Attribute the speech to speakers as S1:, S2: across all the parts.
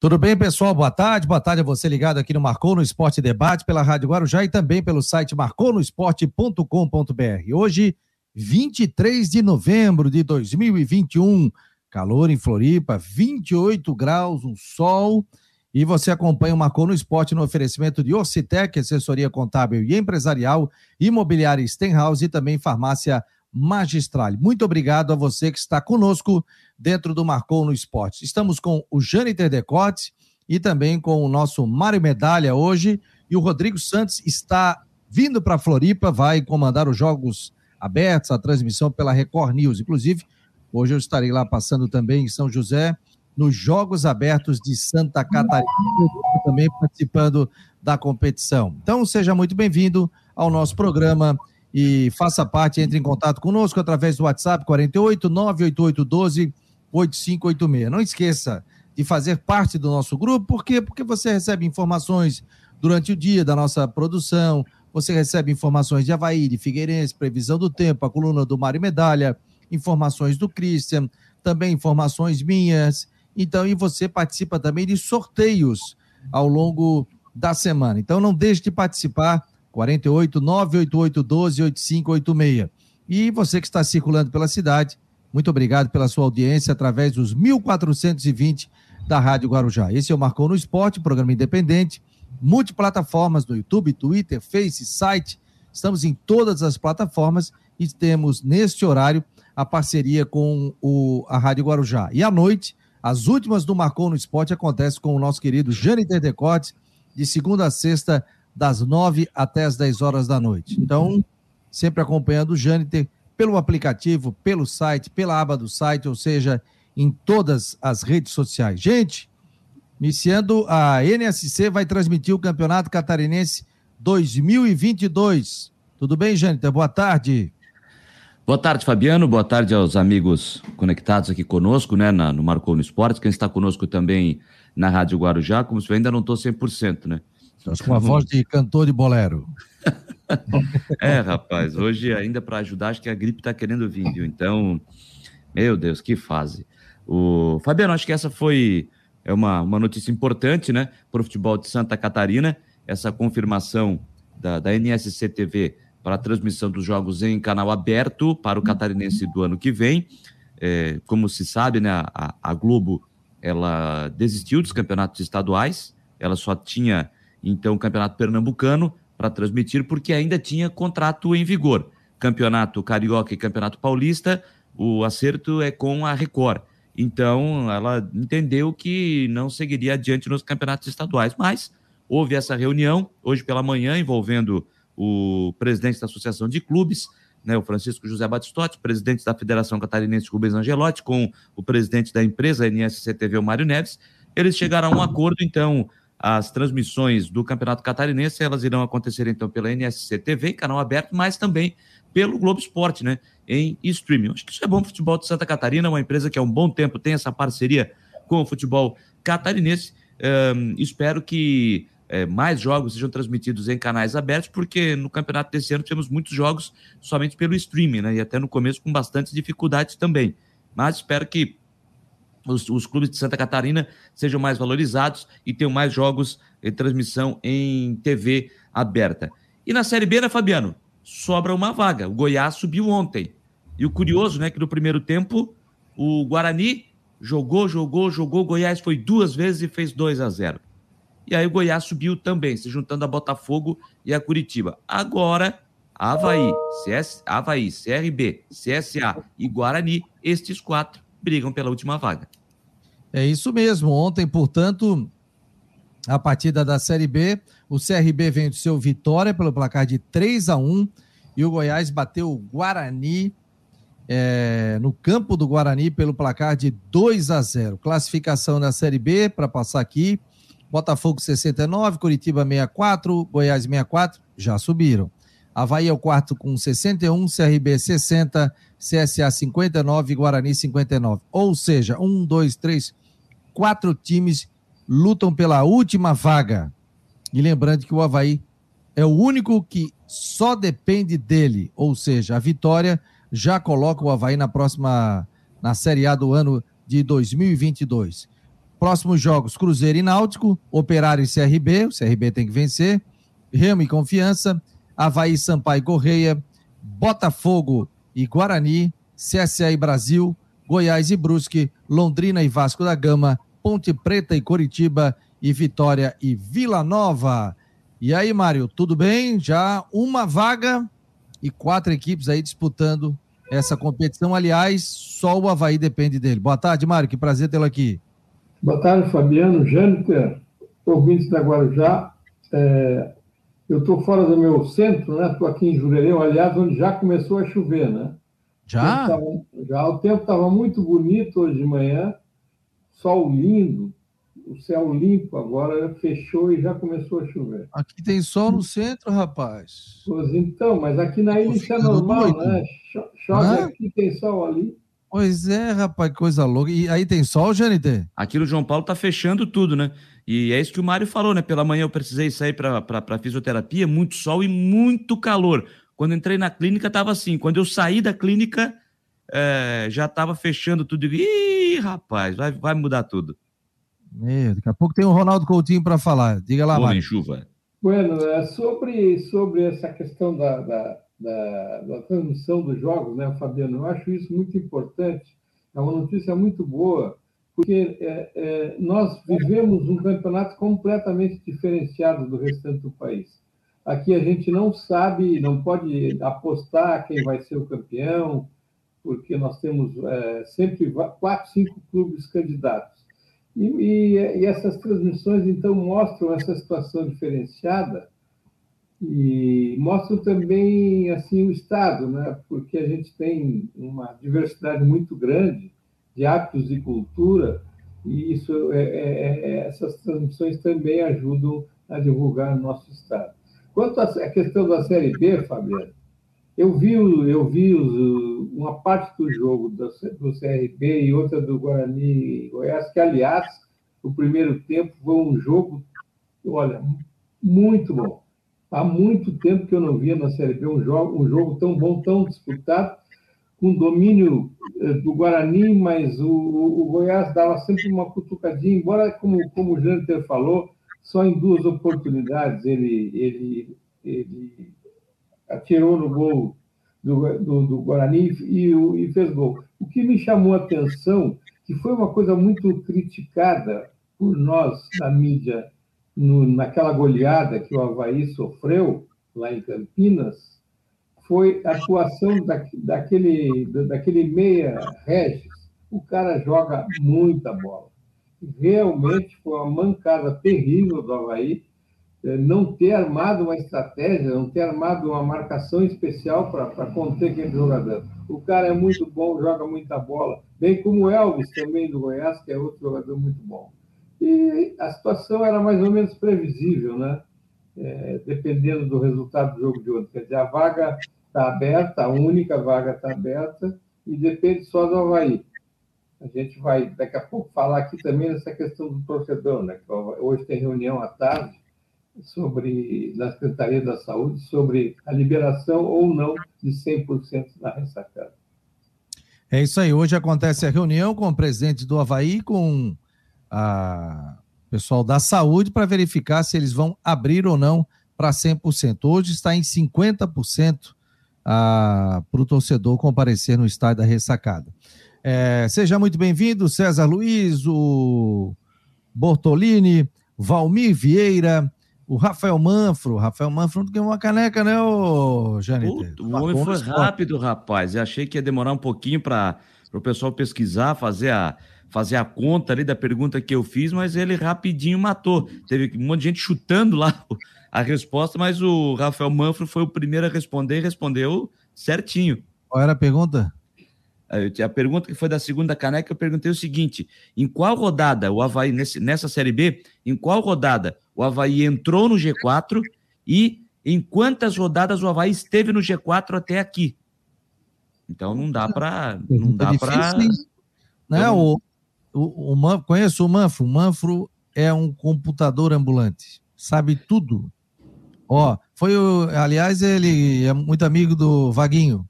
S1: Tudo bem, pessoal? Boa tarde. Boa tarde a você ligado aqui no Marcou no Esporte Debate pela Rádio Guarujá e também pelo site marconosport.com.br. Hoje, 23 de novembro de 2021, calor em Floripa, 28 graus, um sol. E você acompanha o Marcou no Esporte no oferecimento de Orcitec, assessoria contábil e empresarial, imobiliária Stenhouse e também farmácia magistral. Muito obrigado a você que está conosco dentro do Marcou no Esporte. Estamos com o Jâniter Decote e também com o nosso Mário Medalha hoje. E o Rodrigo Santos está vindo para Floripa, vai comandar os Jogos Abertos, a transmissão pela Record News. Inclusive, hoje eu estarei lá passando também em São José, nos Jogos Abertos de Santa Catarina, também participando da competição. Então, seja muito bem-vindo ao nosso programa e faça parte, entre em contato conosco através do WhatsApp 48 988 12 8586. Não esqueça de fazer parte do nosso grupo, por quê? Porque você recebe informações durante o dia da nossa produção, você recebe informações de Havaí, de Figueirense, previsão do tempo, a coluna do Mário Medalha, informações do Christian, também informações minhas. Então, e você participa também de sorteios ao longo da semana. Então, não deixe de participar 48 988 12 8586. E você que está circulando pela cidade, muito obrigado pela sua audiência através dos 1420 da Rádio Guarujá. Esse é o Marcou no Esporte, programa independente, multiplataformas no YouTube, Twitter, Face, site. Estamos em todas as plataformas e temos neste horário a parceria com o, a Rádio Guarujá. E à noite, as últimas do Marcou no Esporte acontecem com o nosso querido Jâniter Decotes, de segunda a sexta, das nove até as dez horas da noite. Então, sempre acompanhando o Jâniter pelo aplicativo, pelo site, pela aba do site, ou seja, em todas as redes sociais. Gente, iniciando a NSC vai transmitir o Campeonato Catarinense 2022. Tudo bem, Jâniter? Boa tarde.
S2: Boa tarde, Fabiano. Boa tarde aos amigos conectados aqui conosco, né, na, no Marcou no Esporte. Quem está conosco também na Rádio Guarujá, como se eu ainda não estou 100%, né?
S1: Estás com a voz de cantor de bolero.
S2: é, rapaz, hoje ainda para ajudar, acho que a gripe está querendo vir, viu? Então, meu Deus, que fase. O Fabiano, acho que essa foi é uma, uma notícia importante, né, para o futebol de Santa Catarina, essa confirmação da, da NSC TV para a transmissão dos jogos em canal aberto para o catarinense do ano que vem. É, como se sabe, né, a, a Globo ela desistiu dos campeonatos estaduais, ela só tinha então o Campeonato Pernambucano para transmitir, porque ainda tinha contrato em vigor. Campeonato Carioca e Campeonato Paulista, o acerto é com a Record. Então, ela entendeu que não seguiria adiante nos campeonatos estaduais, mas houve essa reunião hoje pela manhã envolvendo o presidente da Associação de Clubes, né, o Francisco José Batistotti, presidente da Federação Catarinense Rubens Angelotti, com o presidente da empresa NSCTV, o Mário Neves. Eles chegaram a um acordo, então, as transmissões do Campeonato Catarinense, elas irão acontecer então pela NSC TV, canal aberto, mas também pelo Globo Esporte, né, em streaming. Acho que isso é bom para o futebol de Santa Catarina, uma empresa que há um bom tempo tem essa parceria com o futebol catarinense. Um, espero que é, mais jogos sejam transmitidos em canais abertos, porque no campeonato desse ano temos muitos jogos somente pelo streaming, né, e até no começo com bastantes dificuldades também. Mas espero que os, os, clubes de Santa Catarina sejam mais valorizados e tenham mais jogos em transmissão em TV aberta. E na Série B, né, Fabiano? Sobra uma vaga. O Goiás subiu ontem. E o curioso, né, que no primeiro tempo o Guarani jogou, jogou, jogou. O Goiás foi duas vezes e fez 2 a 0. E aí o Goiás subiu também, se juntando a Botafogo e a Curitiba. Agora, Havaí, CS, Havaí, CRB, CSA e Guarani, estes quatro brigam pela última vaga.
S1: É isso mesmo. Ontem, portanto, a partida da Série B, o CRB venceu Vitória pelo placar de 3 a 1 e o Goiás bateu o Guarani é, no campo do Guarani pelo placar de 2 a 0. Classificação da Série B, para passar aqui: Botafogo 69, Curitiba 64, Goiás 64, já subiram. Havaí é o quarto com 61, CRB 60, CSA 59 e Guarani 59. Ou seja, um, dois, três, quatro times lutam pela última vaga. E lembrando que o Havaí é o único que só depende dele, ou seja, a vitória já coloca o Havaí na próxima, na Série A do ano de 2022. Próximos jogos: Cruzeiro e Náutico, Operário e CRB, o CRB tem que vencer, Remo e Confiança, Havaí, Sampaio Correia, Botafogo e Guarani, CSA e Brasil, Goiás e Brusque, Londrina e Vasco da Gama, Ponte Preta e Coritiba e Vitória e Vila Nova. E aí, Mário, tudo bem? Já uma vaga e quatro equipes aí disputando essa competição. Aliás, só o Havaí depende dele. Boa tarde, Mário, que prazer tê-lo aqui.
S3: Boa tarde, Fabiano, Jâniter, ouvintes da Guarujá. É, eu estou fora do meu centro, né? Estou aqui em Jurereu, aliás, onde já começou a chover, né?
S1: Já?
S3: O tava, já o tempo estava muito bonito hoje de manhã, sol lindo, o céu limpo agora fechou e já começou a chover.
S1: Aqui tem sol no centro, rapaz.
S3: Pois então, mas aqui na ilha isso é normal, né? Chove Hã? aqui, tem sol ali.
S1: Pois é, rapaz, que coisa louca. E aí tem sol, Janite?
S2: Aqui no João Paulo tá fechando tudo, né? E é isso que o Mário falou, né? Pela manhã eu precisei sair para fisioterapia, muito sol e muito calor. Quando entrei na clínica, tava assim. Quando eu saí da clínica, é, já tava fechando tudo. Ih, rapaz, vai, vai mudar tudo.
S1: Meu, daqui a pouco tem o Ronaldo Coutinho para falar. Diga lá,
S2: Mário. chuva.
S3: Bueno, é sobre, sobre essa questão da, da, da, da transmissão dos jogos, né, Fabiano? Eu acho isso muito importante. É uma notícia muito boa, porque é, é, nós vivemos um campeonato completamente diferenciado do restante do país. Aqui a gente não sabe, não pode apostar quem vai ser o campeão, porque nós temos é, sempre quatro, cinco clubes candidatos. E, e, e, essas transmissões, então, mostram essa situação diferenciada e mostram também, assim, o Estado, né? porque a gente tem uma diversidade muito grande de hábitos e cultura, e isso, é, é, é essas transmissões também ajudam a divulgar o nosso Estado. Quanto à questão da Série B, Fabiano, eu vi, eu vi uma parte do jogo do, do CRB e outra do Guarani Goiás, que, aliás, o primeiro tempo foi um jogo, olha, muito bom. Há muito tempo que eu não via na Série B um jogo, um jogo tão bom, tão disputado, com domínio eh, do Guarani, mas o, o Goiás dava sempre uma cutucadinha, embora, como, como o Janter falou, só em duas oportunidades ele, ele, ele atirou no gol do, do, do Guarani e, e, fez gol. O que me chamou a atenção, que foi uma coisa muito criticada por nós na mídia, no, naquela goleada que o Havaí sofreu lá em Campinas, foi a atuação da, daquele, daquele meia Regis. O cara joga muita bola. Realmente foi uma mancada terrível do Havaí é, não ter armado uma estratégia, não ter armado uma marcação especial para conter aquele jogador. O cara é muito bom, joga muita bola, bem como o Elvis também do Goiás, que é outro jogador muito bom. E a situação era mais ou menos previsível, né? É, dependendo do resultado do jogo de ontem. Quer dizer, a vaga está aberta, a única vaga está aberta, e depende só do Havaí. A gente vai, daqui a pouco, falar aqui também dessa questão do torcedor, né? Hoje tem reunião à tarde, sobre na Secretaria da Saúde sobre a liberação ou não de 100% da ressacada.
S1: É isso aí. Hoje acontece a reunião com o presidente do Havaí, com o pessoal da saúde, para verificar se eles vão abrir ou não para 100%. Hoje está em 50% para o torcedor comparecer no estádio da ressacada. É, seja muito bem-vindo, César Luiz, o Bortolini, Valmir Vieira, o Rafael Manfro, Rafael Manfro ganhou uma caneca, né, ô Janete?
S2: O homem foi rápido, rapaz. Eu achei que ia demorar um pouquinho para o pessoal pesquisar, fazer a, fazer a conta ali da pergunta que eu fiz, mas ele rapidinho matou. Teve um monte de gente chutando lá a resposta, mas o Rafael Manfro foi o primeiro a responder e respondeu certinho.
S1: Qual era a pergunta?
S2: A pergunta que foi da segunda caneca, eu perguntei o seguinte: em qual rodada o Havaí, nesse, nessa Série B, em qual rodada o Havaí entrou no G4 e em quantas rodadas o Havaí esteve no G4 até aqui? Então não dá para. Não dá para.
S1: Né? O, o, o, conheço o Manfro. O Manfro é um computador ambulante, sabe tudo. Ó, foi o, aliás, ele é muito amigo do Vaguinho.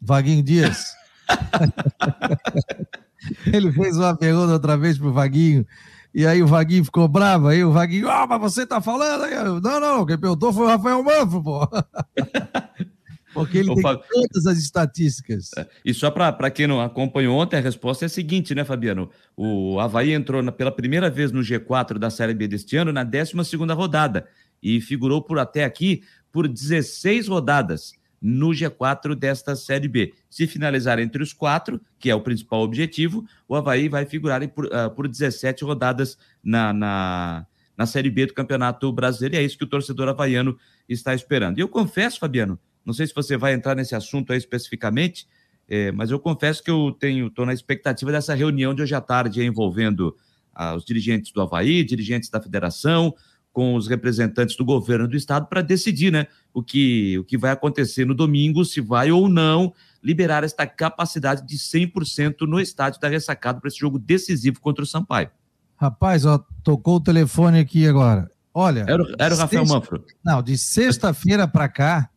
S1: Vaguinho Dias. ele fez uma pergunta outra vez pro Vaguinho. E aí o Vaguinho ficou bravo, aí o Vaguinho, ah, mas você tá falando aí? Não, não, quem perguntou foi o Rafael Manfro, pô. Porque ele tem todas as estatísticas.
S2: É, e só para quem não acompanhou ontem, a resposta é a seguinte, né, Fabiano? O Havaí entrou na, pela primeira vez no G4 da Série B deste ano na 12 rodada e figurou por até aqui por 16 rodadas no G4 desta Série B. Se finalizar entre os quatro, que é o principal objetivo, o Havaí vai figurar por, uh, por 17 rodadas na, na, na Série B do Campeonato Brasileiro, e é isso que o torcedor havaiano está esperando. E eu confesso, Fabiano, não sei se você vai entrar nesse assunto aí especificamente, é, mas eu confesso que eu tenho, estou na expectativa dessa reunião de hoje à tarde envolvendo ah, os dirigentes do Havaí, dirigentes da federação, com os representantes do governo do estado para decidir, né, o que, o que vai acontecer no domingo, se vai ou não liberar esta capacidade de 100% no estádio da ressacada para esse jogo decisivo contra o Sampaio.
S1: Rapaz, ó, tocou o telefone aqui agora. Olha.
S2: Era, era o Rafael sexta... Manfro.
S1: Não, de sexta-feira para cá,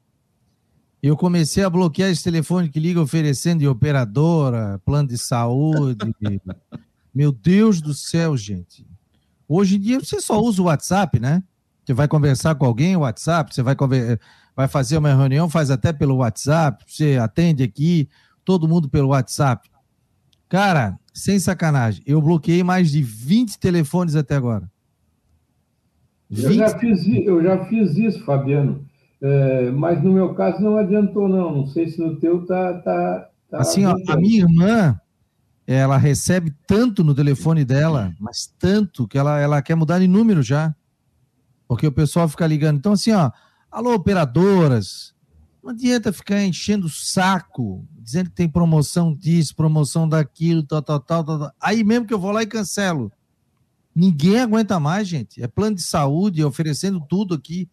S1: eu comecei a bloquear esse telefone que liga oferecendo de operadora, plano de saúde. Meu Deus do céu, gente. Hoje em dia você só usa o WhatsApp, né? Você vai conversar com alguém, o WhatsApp, você vai, vai fazer uma reunião, faz até pelo WhatsApp, você atende aqui, todo mundo pelo WhatsApp. Cara, sem sacanagem, eu bloqueei mais de 20 telefones até agora.
S3: Eu já, fiz, eu já fiz isso, Fabiano. É, mas no meu caso não adiantou, não. Não sei se no teu tá. tá,
S1: tá assim, ó, a minha irmã, ela recebe tanto no telefone dela, mas tanto que ela, ela quer mudar de número já. Porque o pessoal fica ligando. Então, assim, ó, alô, operadoras, não adianta ficar enchendo o saco, dizendo que tem promoção disso, promoção daquilo, tal, tal, tal, tal. Aí mesmo que eu vou lá e cancelo. Ninguém aguenta mais, gente. É plano de saúde, oferecendo tudo aqui.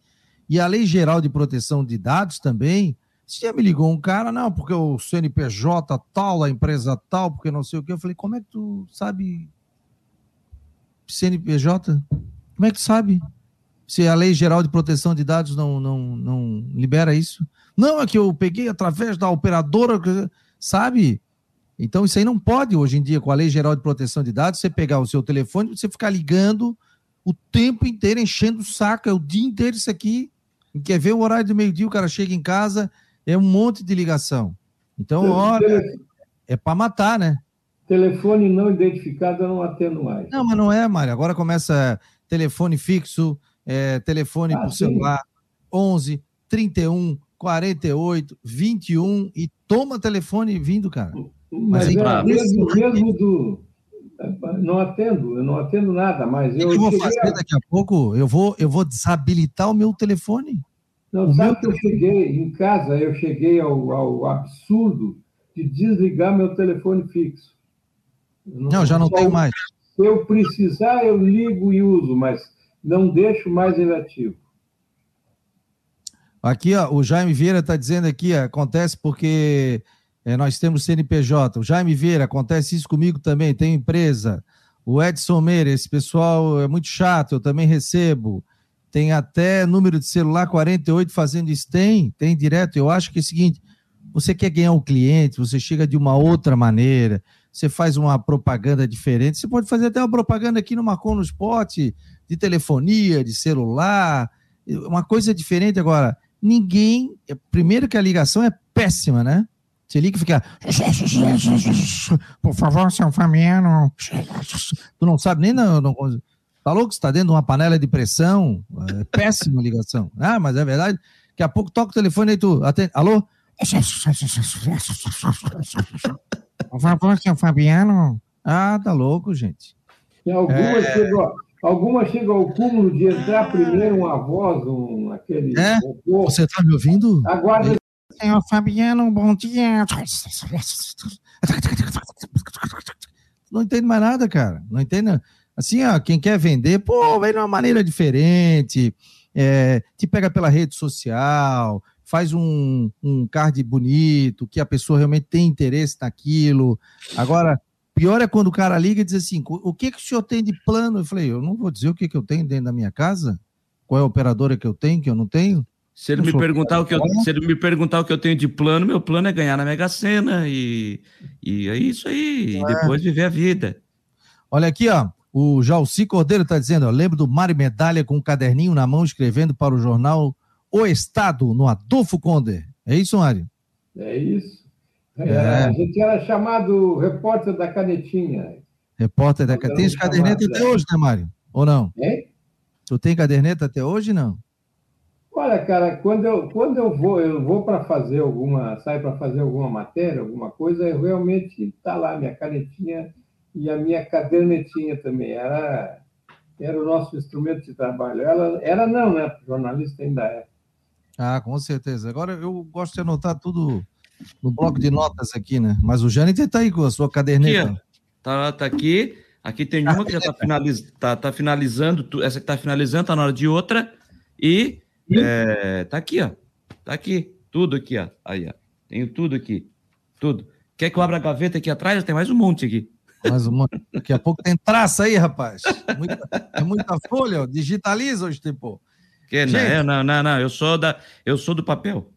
S1: E a Lei Geral de Proteção de Dados também. Você já me ligou um cara, não, porque o CNPJ tal, a empresa tal, porque não sei o que. Eu falei, como é que tu sabe CNPJ? Como é que tu sabe? Se a Lei Geral de Proteção de Dados não, não, não libera isso? Não, é que eu peguei através da operadora, sabe? Então isso aí não pode hoje em dia, com a Lei Geral de Proteção de Dados, você pegar o seu telefone e você ficar ligando o tempo inteiro, enchendo o saco, é o dia inteiro isso aqui. Quer ver o horário do meio-dia, o cara chega em casa, é um monte de ligação. Então, olha, é para matar, né?
S3: Telefone não identificado eu não atendo mais.
S1: Não, mas não é, Mário. Agora começa telefone fixo, é, telefone ah, por sim. celular, 11 31 48 21 e toma telefone vindo, cara.
S3: Mas, mas é, mesmo, mesmo do, não atendo, eu não atendo nada, mas eu.
S1: O que eu vou fazer a... daqui a pouco? Eu vou, eu vou desabilitar o meu telefone.
S3: Não, o sabe meu... que eu cheguei em casa, eu cheguei ao, ao absurdo de desligar meu telefone fixo.
S1: Não, não já não tenho mais.
S3: Se eu precisar, eu ligo e uso, mas não deixo mais ele ativo.
S1: Aqui, ó, o Jaime Vieira está dizendo aqui, acontece porque é, nós temos CNPJ. O Jaime Vieira, acontece isso comigo também, tenho empresa. O Edson Meira, esse pessoal é muito chato, eu também recebo. Tem até número de celular 48 fazendo isso. Tem, tem direto. Eu acho que é o seguinte: você quer ganhar um cliente, você chega de uma outra maneira, você faz uma propaganda diferente. Você pode fazer até uma propaganda aqui no Marcon no de telefonia, de celular, uma coisa diferente. Agora, ninguém. Primeiro que a ligação é péssima, né? Você liga e fica. Por favor, seu Fabiano. Tu não sabe nem. Não, não, tá louco? Você está dentro de uma panela de pressão. É péssima ligação. Ah, mas é verdade. Daqui a pouco toca o telefone e tu. Atende. Alô? Por favor, seu Fabiano. Ah, tá louco, gente.
S3: E algumas é... chegam, alguma chegam ao cúmulo de entrar primeiro uma voz, um, aquele.
S1: É? Você tá me ouvindo?
S3: Aguarda
S1: Senhor Fabiano, bom dia. Não entende mais nada, cara. Não entende. Assim, ó, quem quer vender, pô, vem de uma maneira diferente, é, te pega pela rede social, faz um, um card bonito, que a pessoa realmente tem interesse naquilo. Agora, pior é quando o cara liga e diz assim: o que, que o senhor tem de plano? Eu falei, eu não vou dizer o que, que eu tenho dentro da minha casa, qual é a operadora que eu tenho, que eu não tenho.
S2: Se ele, me perguntar o que eu, se ele me perguntar o que eu tenho de plano, meu plano é ganhar na Mega Sena e, e é isso aí, é. e depois viver a vida.
S1: Olha aqui, ó. O Jalci Cordeiro está dizendo, ó, lembro do Mário Medalha com um caderninho na mão escrevendo para o jornal O Estado, no Adolfo Conde. É isso, Mário?
S3: É isso. É, é. A gente era chamado repórter da canetinha.
S1: Repórter da canetinha. Tem caderneta até hoje, né, Mário? Ou não?
S3: É?
S1: Tu tem caderneta até hoje, não?
S3: Olha, cara, quando eu, quando eu vou, eu vou para fazer alguma, sai para fazer alguma matéria, alguma coisa, eu realmente tá lá minha canetinha e a minha cadernetinha também. Era, era o nosso instrumento de trabalho. Ela, era não, né? Jornalista ainda é.
S1: Ah, com certeza. Agora eu gosto de anotar tudo no bloco de notas aqui, né? Mas o Jâniter está aí com a sua caderneta.
S2: Aqui, tá, tá aqui. Aqui tem uma que já está finaliz... tá, tá finalizando, essa que está finalizando, está na hora de outra. E é, tá aqui, ó. Tá aqui. Tudo aqui, ó. Aí, ó. Tenho tudo aqui. Tudo. Quer que eu abra a gaveta aqui atrás? Tem mais um monte aqui.
S1: Mais um monte. Daqui a pouco tem traça aí, rapaz. Muita, é muita folha, ó. Digitaliza hoje, tipo.
S2: Que, não, não, não, não, eu sou, da, eu sou do papel.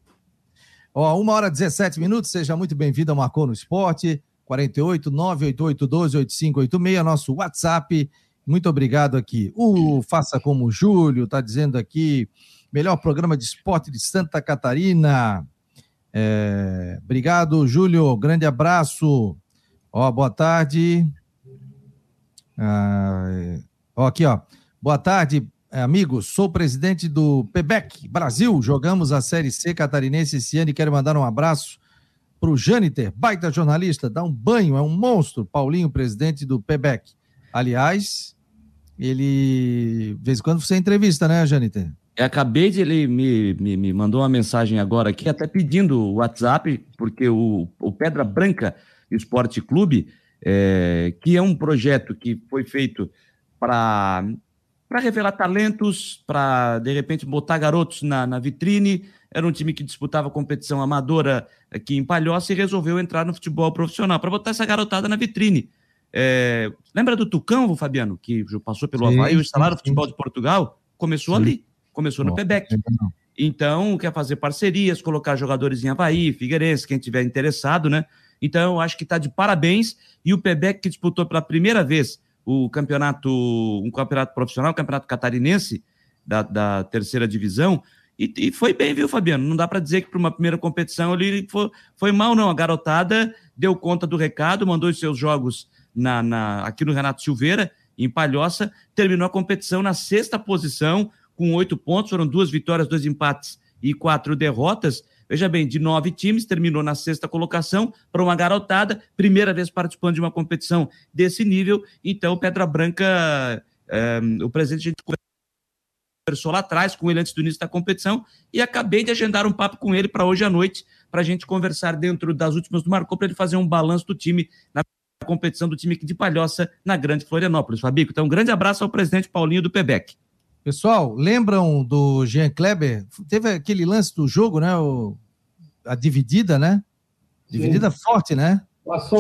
S1: Ó, uma hora e 17 minutos, seja muito bem-vindo ao Marcou no Esporte, 48 988 12 8586, nosso WhatsApp. Muito obrigado aqui. O Faça Como o Júlio está dizendo aqui, melhor programa de esporte de Santa Catarina. É, obrigado, Júlio. Grande abraço. Ó, boa tarde. Ah, ó, aqui, ó. Boa tarde, amigos. Sou presidente do PEBEC Brasil. Jogamos a Série C catarinense esse ano e quero mandar um abraço para o Jâniter, baita jornalista, dá um banho, é um monstro. Paulinho, presidente do PEBEC. Aliás, ele. De vez em quando você entrevista, né, Jâniter?
S2: Eu acabei de ele me, me, me, mandou uma mensagem agora aqui, até pedindo o WhatsApp, porque o, o Pedra Branca Esporte Clube, é, que é um projeto que foi feito para revelar talentos, para de repente botar garotos na, na vitrine. Era um time que disputava competição amadora aqui em Palhoça e resolveu entrar no futebol profissional para botar essa garotada na vitrine. É, lembra do Tucão, Fabiano, que passou pelo sim, Havaí, o instalaram futebol de Portugal? Começou sim. ali. Começou no Pebec. Então, quer fazer parcerias, colocar jogadores em Havaí, Figueirense, quem tiver interessado, né? Então, acho que está de parabéns. E o Pebec, que disputou pela primeira vez o campeonato, um campeonato profissional, o campeonato catarinense da, da terceira divisão, e, e, foi bem, viu, Fabiano? Não dá para dizer que para uma primeira competição ele foi, foi mal, não. A garotada deu conta do recado, mandou os seus jogos na, na, aqui no Renato Silveira, em Palhoça, terminou a competição na sexta posição, com oito pontos, foram duas vitórias, dois empates e quatro derrotas. Veja bem, de nove times, terminou na sexta colocação para uma garotada, primeira vez participando de uma competição desse nível. Então, Pedra Branca, é, o presidente, a gente conversou lá atrás com ele antes do início da competição e acabei de agendar um papo com ele para hoje à noite, para a gente conversar dentro das últimas do Marcou, para ele fazer um balanço do time na competição do time de Palhoça, na Grande Florianópolis. Fabico, então um grande abraço ao presidente Paulinho do PEBEC.
S1: Pessoal, lembram do Jean Kleber? Teve aquele lance do jogo, né? O, a dividida, né? Dividida Sim. forte, né?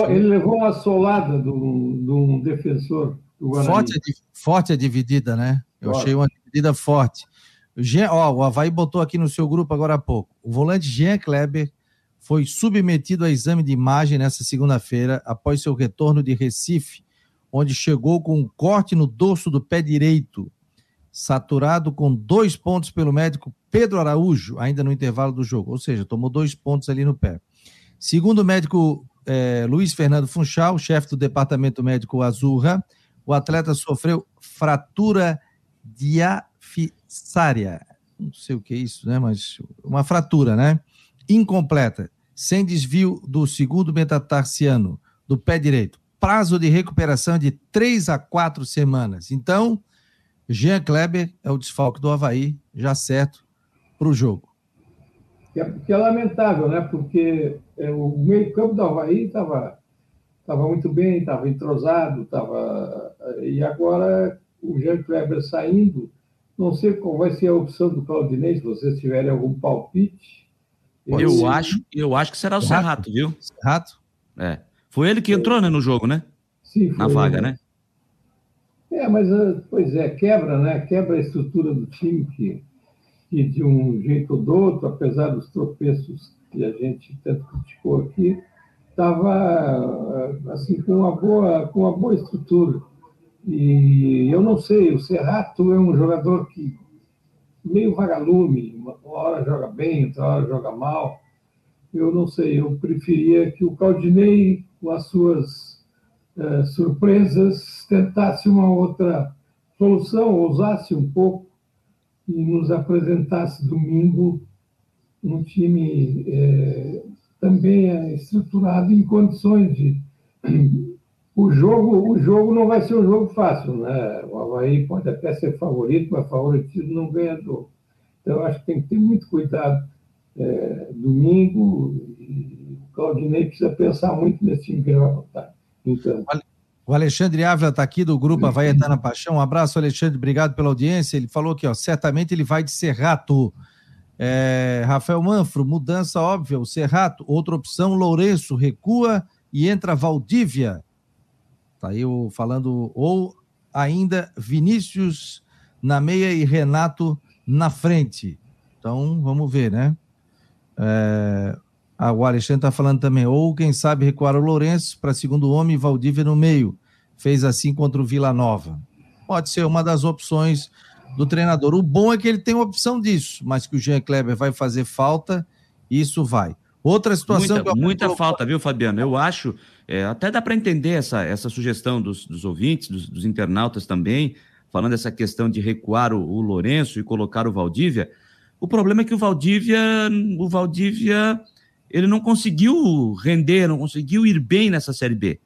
S3: Ele levou uma solada de um defensor do
S1: Guarani. Forte, forte a dividida, né? Eu forte. achei uma dividida forte. O, Jean, ó, o Havaí botou aqui no seu grupo agora há pouco. O volante Jean Kleber foi submetido a exame de imagem nessa segunda-feira, após seu retorno de Recife, onde chegou com um corte no dorso do pé direito saturado com dois pontos pelo médico Pedro Araújo, ainda no intervalo do jogo, ou seja, tomou dois pontos ali no pé. Segundo o médico é, Luiz Fernando Funchal, chefe do departamento médico Azurra, o atleta sofreu fratura diafissária. Não sei o que é isso, né? Mas uma fratura, né? Incompleta, sem desvio do segundo metatarsiano do pé direito. Prazo de recuperação de três a quatro semanas. Então, Jean Kleber é o desfalque do Havaí, já certo para o jogo.
S3: É, porque é lamentável, né? Porque é, o meio-campo do Havaí estava tava muito bem, estava entrosado, tava, e agora o Jean Kleber saindo, não sei qual vai ser a opção do Claudinei, se vocês tiverem algum palpite.
S2: Eu acho, eu acho que será o Serrato, viu?
S1: Serrato?
S2: É. Foi ele que entrou né, no jogo, né?
S3: Sim,
S2: Na vaga, né?
S3: É, mas, ah, pois é, quebra, né? Quebra a estrutura do time que... que de um jeito ou do outro, apesar dos tropeços que a gente tanto criticou aqui, estava assim com uma boa com uma boa estrutura. E eu não sei, o Serrato é um jogador que meio vagalume, uma hora joga bem, outra hora joga mal. Eu não sei, eu preferia que o Caldinei, com as suas eh, surpresas, tentasse uma outra solução, ousasse um pouco e nos apresentasse domingo um time eh, também estruturado em condições de o jogo, o jogo não vai ser um jogo fácil, né? O Havaí pode até ser favorito, mas favoritismo não ganha jogo. Então, acho que tem que ter muito cuidado. É, domingo, o Claudinei precisa pensar muito nesse time que ele vai botar. Então.
S1: O Alexandre Ávila está aqui do grupo Havaí Etana Paixão. Um abraço, Alexandre, obrigado pela audiência. Ele falou que, ó, certamente ele vai de Serrato. É, Rafael Manfro, mudança óbvia, o Serrato. Outra opção, Lourenço, recua e entra Valdívia. Tá aí o, falando, ou ainda Vinícius na meia e Renato na frente. Então, vamos ver, né? É, ah, o Alexandre está falando também, ou quem sabe recuar o Lourenço para segundo homem e Valdívia no meio. Fez assim contra o Vila Nova. Pode ser uma das opções do treinador. O bom é que ele tem opção disso, mas que o Jean Kleber vai fazer falta, isso vai. Outra situação.
S2: Muita, muita falta, viu, Fabiano? Eu acho, é, até dá para entender essa, essa sugestão dos, dos ouvintes, dos, dos, internautas também, falando essa questão de recuar o, o Lourenço e colocar o Valdívia. O problema é que o Valdívia, o Valdívia, ele não conseguiu render, não conseguiu ir bem nessa Série B.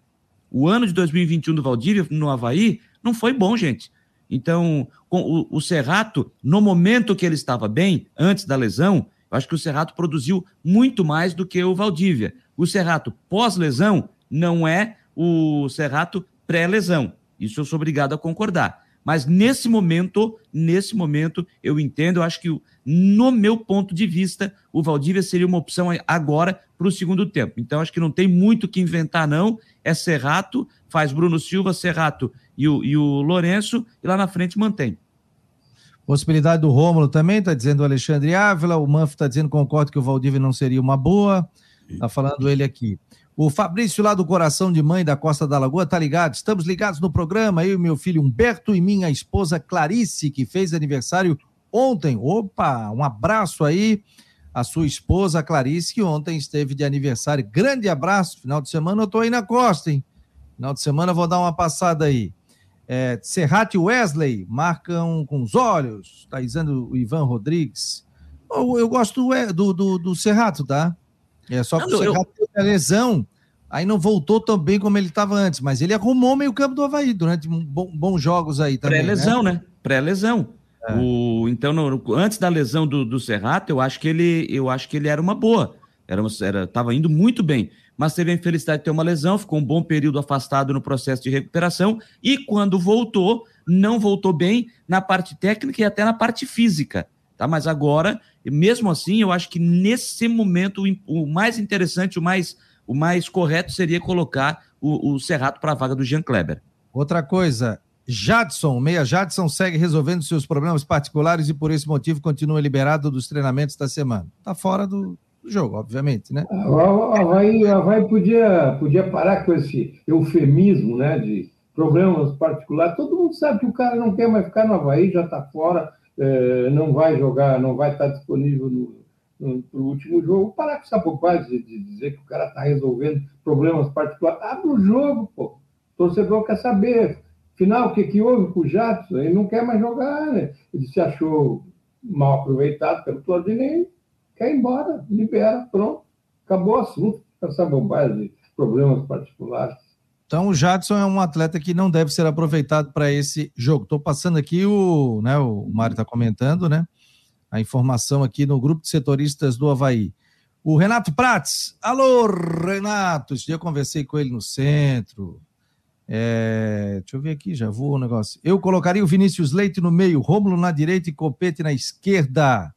S2: O ano de 2021 do Valdívia no Havaí não foi bom, gente. Então, o, o Serrato, no momento que ele estava bem, antes da lesão, eu acho que o Serrato produziu muito mais do que o Valdívia. O Serrato pós-lesão não é o Serrato pré-lesão. Isso eu sou obrigado a concordar. Mas nesse momento, nesse momento, eu entendo, eu acho que, no meu ponto de vista, o Valdívia seria uma opção agora para o segundo tempo. Então, acho que não tem muito que inventar, não. É Serrato, faz Bruno Silva, Serrato e o, e o Lourenço, e lá na frente mantém.
S1: Possibilidade do Rômulo também, está dizendo o Alexandre Ávila. O Manf está dizendo concordo que o Valdívia não seria uma boa. Está falando ele aqui. O Fabrício, lá do Coração de Mãe da Costa da Lagoa, tá ligado? Estamos ligados no programa, eu e meu filho Humberto e minha esposa Clarice, que fez aniversário ontem. Opa, um abraço aí a sua esposa Clarice, que ontem esteve de aniversário. Grande abraço. Final de semana eu tô aí na costa, hein? Final de semana eu vou dar uma passada aí. É, Serrat e Wesley marcam com os olhos, tá dizendo o Ivan Rodrigues. Eu, eu gosto do, do, do, do Serrato, tá? É só que o a lesão, aí não voltou tão bem como ele estava antes, mas ele arrumou meio campo do Havaí durante bons jogos aí também.
S2: Pré-lesão, né? né? Pré-lesão. É. O, então, no, antes da lesão do, do Serrato, eu acho que ele, eu acho que ele era uma boa. Era, era, tava indo muito bem mas teve a infelicidade de ter uma lesão, ficou um bom período afastado no processo de recuperação e quando voltou, não voltou bem na parte técnica e até na parte física, tá? Mas agora, mesmo assim, eu acho que nesse momento o mais interessante, o mais, o mais correto seria colocar o, o Serrato para a vaga do Jean Kleber.
S1: Outra coisa, Jadson, meia Jadson segue resolvendo seus problemas particulares e por esse motivo continua liberado dos treinamentos da semana. Tá fora do, do jogo, obviamente, né?
S3: O Havaí, o Havaí podia, podia parar com esse eufemismo, né, de problemas particulares. Todo mundo sabe que o cara não quer mais ficar no Havaí, já está fora, não vai jogar, não vai estar disponível no, no, último jogo. Parar com essa bobagem de, dizer que o cara está resolvendo problemas particulares. Abre o jogo, pô. O torcedor quer saber. Afinal, o que, que houve com o Jadson? Ele não quer mais jogar, né? Ele se achou mal aproveitado pelo Claudinei quer ir embora, libera, pronto, acabou o assunto. Essa bobagem de problemas particulares.
S1: Então o Jadson é um atleta que não deve ser aproveitado para esse jogo. Estou passando aqui o, né, o Mário está comentando, né? A informação aqui no grupo de setoristas do Havaí. O Renato Prates. Alô, Renato. Esse dia eu conversei com ele no centro. É, deixa eu ver aqui, já vou o negócio. Eu colocaria o Vinícius Leite no meio, Rômulo na direita e Copete na esquerda.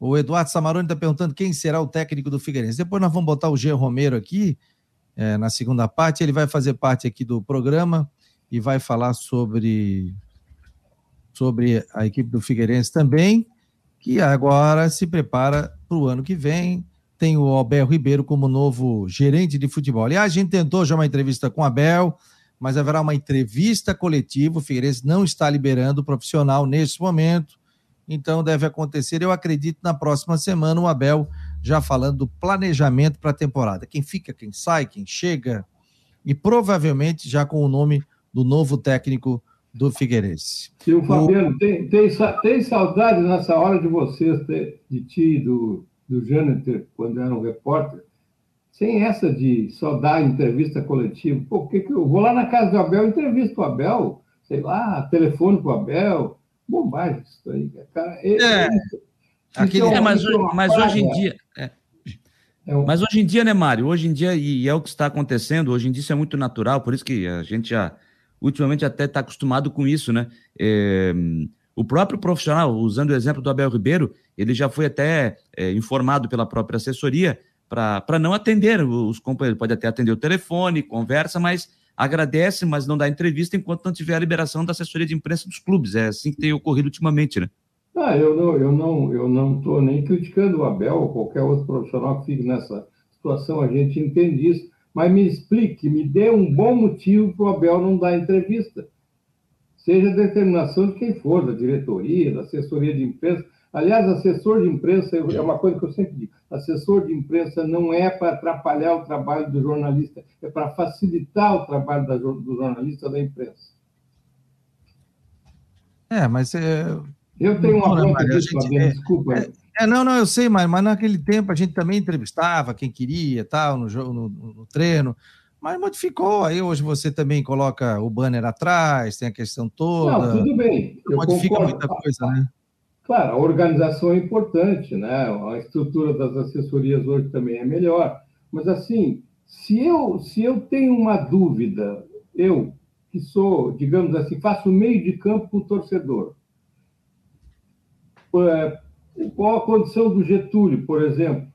S1: O Eduardo Samaroni está perguntando quem será o técnico do Figueirense. Depois nós vamos botar o G. Romero aqui, é, na segunda parte. Ele vai fazer parte aqui do programa e vai falar sobre, sobre a equipe do Figueirense também. que agora se prepara para o ano que vem. Tem o Abel Ribeiro como novo gerente de futebol. Aliás, a gente tentou já uma entrevista com o Abel, mas haverá uma entrevista coletiva. O Figueirense não está liberando o profissional nesse momento, então deve acontecer. Eu acredito na próxima semana o Abel já falando do planejamento para a temporada. Quem fica, quem sai, quem chega, e provavelmente já com o nome do novo técnico do Figueirense.
S3: E o Fabiano, o... Tem, tem, tem saudade nessa hora de vocês, de ti e do, do Jâniter, quando era um repórter, sem essa de só dar entrevista coletiva. Pô, que que eu vou lá na casa do Abel, entrevisto o Abel, sei lá, telefone com o Abel. Bobagem isso aí, cara. É, é,
S2: Aquele... é, mas, mas hoje em dia. É. É mas hoje em dia, né, Mário? Hoje em dia, e é o que está acontecendo, hoje em dia isso é muito natural, por isso que a gente já ultimamente até está acostumado com isso, né? É, o próprio profissional, usando o exemplo do Abel Ribeiro, ele já foi até é, informado pela própria assessoria para não atender os companheiros. Pode até atender o telefone, conversa, mas agradece, mas não dá entrevista enquanto não tiver a liberação da assessoria de imprensa dos clubes. É assim que tem ocorrido ultimamente, né?
S3: Ah, eu não, eu não, eu não estou nem criticando o Abel ou qualquer outro profissional que fique nessa situação. A gente entende isso mas me explique, me dê um bom motivo para o Abel não dar entrevista. Seja a determinação de quem for, da diretoria, da assessoria de imprensa. Aliás, assessor de imprensa é uma coisa que eu sempre digo: assessor de imprensa não é para atrapalhar o trabalho do jornalista, é para facilitar o trabalho da, do jornalista da imprensa.
S1: É, mas. É...
S3: Eu tenho uma conta disso, Fabiano, é, desculpa. É,
S1: é, não, não, eu sei, mas, mas naquele tempo a gente também entrevistava quem queria, tal, no, jogo, no, no treino, mas modificou. Aí hoje você também coloca o banner atrás, tem a questão toda.
S3: Não, tudo bem.
S1: Eu modifica concordo. muita coisa, né?
S3: Claro, a organização é importante, né? A estrutura das assessorias hoje também é melhor. Mas assim, se eu, se eu tenho uma dúvida, eu que sou, digamos assim, faço meio de campo com o torcedor, qual a condição do Getúlio, por exemplo,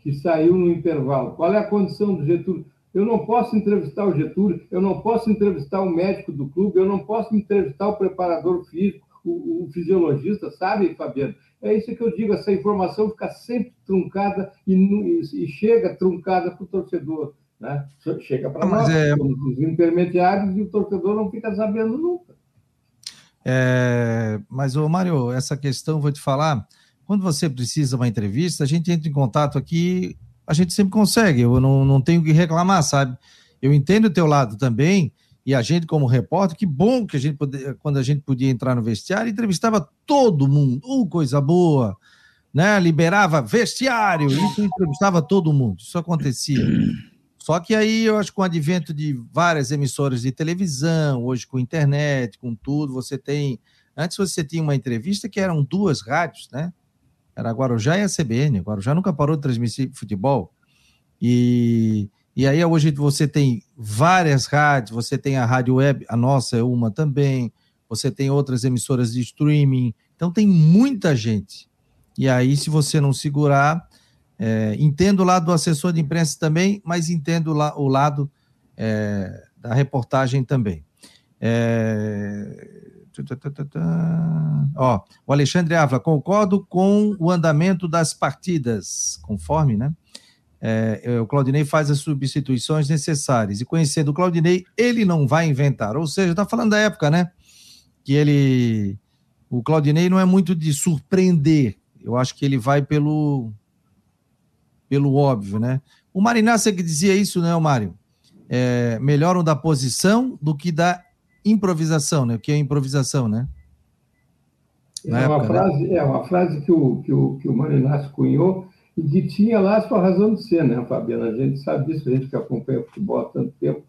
S3: que saiu no intervalo? Qual é a condição do Getúlio? Eu não posso entrevistar o Getúlio, eu não posso entrevistar o médico do clube, eu não posso entrevistar o preparador físico, o, o fisiologista, sabe, Fabiano? É isso que eu digo, essa informação fica sempre truncada e, e chega truncada para o torcedor. Né? Chega para nós, é... os intermediários, e o torcedor não fica sabendo nunca.
S1: É, mas, ô Mário, essa questão, vou te falar, quando você precisa uma entrevista, a gente entra em contato aqui, a gente sempre consegue, eu não, não tenho que reclamar, sabe? Eu entendo o teu lado também, e a gente como repórter, que bom que a gente poder, quando a gente podia entrar no vestiário, entrevistava todo mundo, uh, coisa boa, né? Liberava vestiário, isso entrevistava todo mundo, isso acontecia. Só que aí eu acho que com o advento de várias emissoras de televisão, hoje com internet, com tudo, você tem. Antes você tinha uma entrevista que eram duas rádios, né? Era Guarujá e a CBN. Guarujá nunca parou de transmitir futebol. E, e aí hoje você tem várias rádios, você tem a rádio web, a nossa é uma também, você tem outras emissoras de streaming. Então tem muita gente. E aí, se você não segurar, é, entendo o lado do assessor de imprensa também, mas entendo la, o lado é, da reportagem também. É... Ó, o Alexandre Ávila, concordo com o andamento das partidas, conforme, né? É, é, o Claudinei faz as substituições necessárias. E conhecendo o Claudinei, ele não vai inventar. Ou seja, está falando da época, né? Que ele. O Claudinei não é muito de surpreender. Eu acho que ele vai pelo, pelo óbvio, né? O Marinácia que dizia isso, né, Mário? É, melhoram da posição do que da improvisação, né? O que é improvisação, né?
S3: é, uma época, né? frase, né? é uma frase que o, que o, que o Marinácio cunhou e que tinha lá a sua razão de ser, né, Fabiana? A gente sabe disso, a gente que acompanha o futebol há tanto tempo.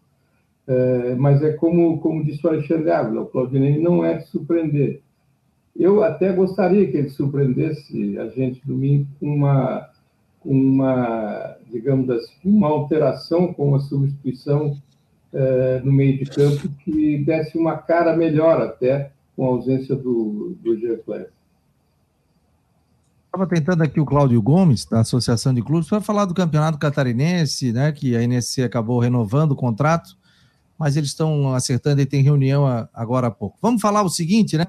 S3: É, mas é como, como disse o Alexandre Ávila, o Claudinei não é de surpreender. Eu até gostaria que ele surpreendesse a gente domingo com uma uma, digamos assim, uma alteração com uma substituição é, no meio de campo que desse uma cara melhor até com a ausência do, do Gercler.
S1: Estava tentando aqui o Cláudio Gomes, da Associação de Clubes, para falar do Campeonato Catarinense, né, que a NSC acabou renovando o contrato, mas eles estão acertando e tem reunião agora há pouco. Vamos falar o seguinte, né?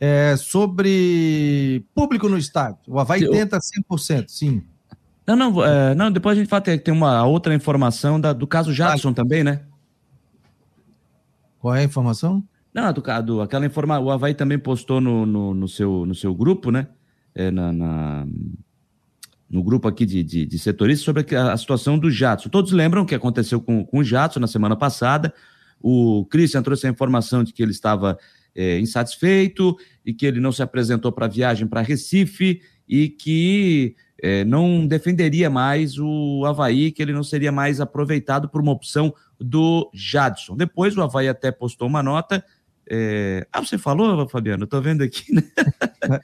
S1: É, sobre público no estádio. O Havaí eu... tenta 100%, sim.
S2: Não, não, é, não, depois a gente vai ter, tem uma outra informação da, do caso Jadson também, né?
S1: Qual é a informação?
S2: Não, do, do, aquela informação, o Havaí também postou no, no, no, seu, no seu grupo, né? É, na, na, no grupo aqui de, de, de setoristas sobre a, a, situação do Jadson. Todos lembram o que aconteceu com, com o Jadson na semana passada. O Christian trouxe a informação de que ele estava é, insatisfeito e que ele não se apresentou para a viagem para Recife e que é, não defenderia mais o Havaí, que ele não seria mais aproveitado por uma opção do Jadson. Depois o Havaí até postou uma nota. É... Ah, você falou, Fabiano? Estou vendo aqui, né?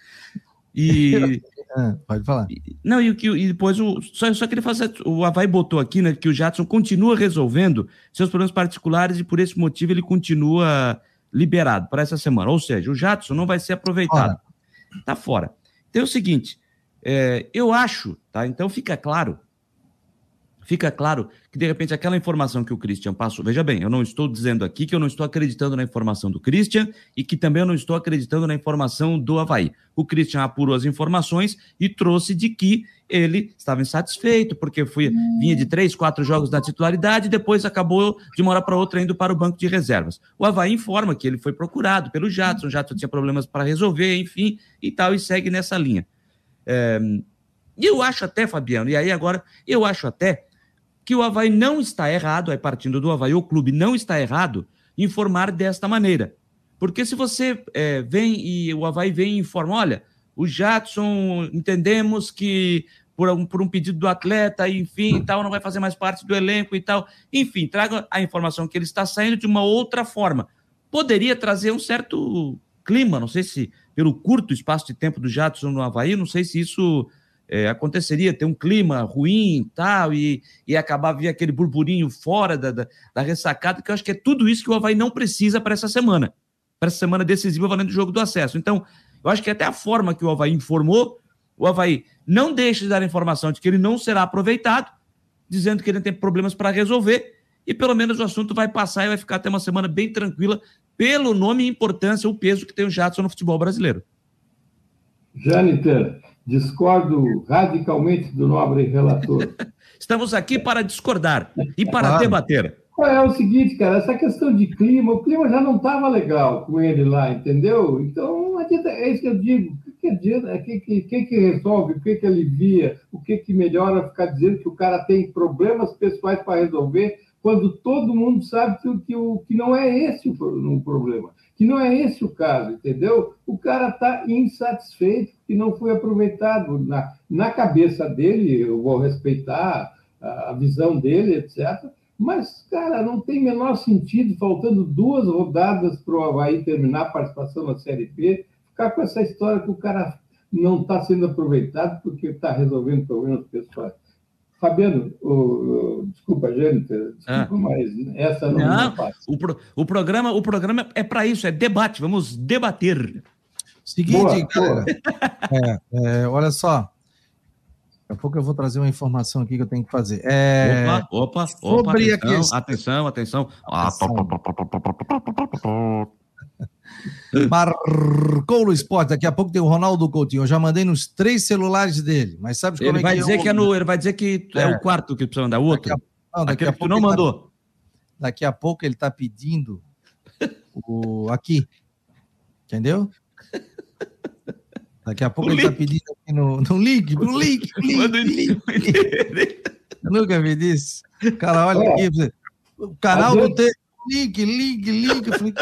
S1: e. Ah, pode falar.
S2: Não, e, e depois o. Só, só que ele faz. O Havaí botou aqui, né, que o Jadson continua resolvendo seus problemas particulares e por esse motivo ele continua liberado para essa semana. Ou seja, o Jadson não vai ser aproveitado. Fora. Tá fora. Então é o seguinte: é, eu acho, tá? Então fica claro fica claro que, de repente, aquela informação que o Christian passou. Veja bem, eu não estou dizendo aqui que eu não estou acreditando na informação do Christian e que também eu não estou acreditando na informação do Havaí. O Christian apurou as informações e trouxe de que ele estava insatisfeito, porque foi, vinha de três, quatro jogos da titularidade e depois acabou de uma hora para outra indo para o banco de reservas. O Havaí informa que ele foi procurado pelo Jadson, o Jadson tinha problemas para resolver, enfim, e tal, e segue nessa linha. É, eu acho até, Fabiano, e aí agora, eu acho até que o Havaí não está errado, aí partindo do Havaí, o clube não está errado em informar desta maneira. Porque se você é, vem e o Havaí vem e informa, olha, o Jadson, entendemos que por um, por um pedido do atleta, enfim, e tal, não vai fazer mais parte do elenco e tal. Enfim, traga a informação que ele está saindo de uma outra forma. Poderia trazer um certo clima, não sei se pelo curto espaço de tempo do Jadson no Havaí, não sei se isso é, aconteceria ter um clima ruim tal, e, e acabar vir aquele burburinho fora da, da, da, ressacada, que eu acho que é tudo isso que o Havaí não precisa para essa semana, para essa semana decisiva valendo o jogo do acesso. Então, eu acho que até a forma que o Havaí informou, o Havaí não deixa de dar a informação de que ele não será aproveitado, dizendo que ele tem problemas para resolver, e pelo menos o assunto vai passar e vai ficar até uma semana bem tranquila, pelo nome e importância, o peso que tem o Jadson no futebol brasileiro.
S3: Jâniter, Discordo radicalmente do nobre relator.
S2: Estamos aqui para discordar e para claro. debater.
S3: É, é o seguinte, cara, essa questão de clima, o clima já não estava legal com ele lá, entendeu? Então, adianta, é isso que eu digo. O que, adianta? O que, que, que, que resolve? O que, que alivia? O que, que melhora ficar dizendo que o cara tem problemas pessoais para resolver, quando todo mundo sabe que, que, que não é esse o problema que não é esse o caso, entendeu? O cara está insatisfeito e não foi aproveitado. Na, na cabeça dele, eu vou respeitar a, a visão dele, etc. Mas, cara, não tem menor sentido, faltando duas rodadas para o Havaí terminar a participação na Série B, ficar com essa história que o cara não está sendo aproveitado porque está resolvendo problemas pessoais. Fabiano, o, o, desculpa, Jâniter, desculpa, ah. mas essa não, não é fácil.
S2: O, pro, o, programa, o programa é para isso, é debate, vamos debater.
S1: Seguinte, boa, galera, é, é, olha só, Daqui a pouco eu vou trazer uma informação aqui que eu tenho que fazer. É...
S2: Opa, opa, sobre opa, atenção, atenção, atenção. atenção.
S1: Marcou no esporte. Daqui a pouco tem o Ronaldo Coutinho. Eu já mandei nos três celulares dele. Mas sabe
S2: como ele é vai que dizer é que é no, Ele vai dizer que é, é o quarto que precisa mandar. O outro. Daqui a, não, daqui a pouco não tá mandou. Tá,
S1: daqui a pouco ele está pedindo o aqui. Entendeu? Daqui a pouco o ele está pedindo aqui no, no link, no link, no link. link. Nunca vi disso. Cara, olha aqui. O canal do T. Link, link, link. Eu falei,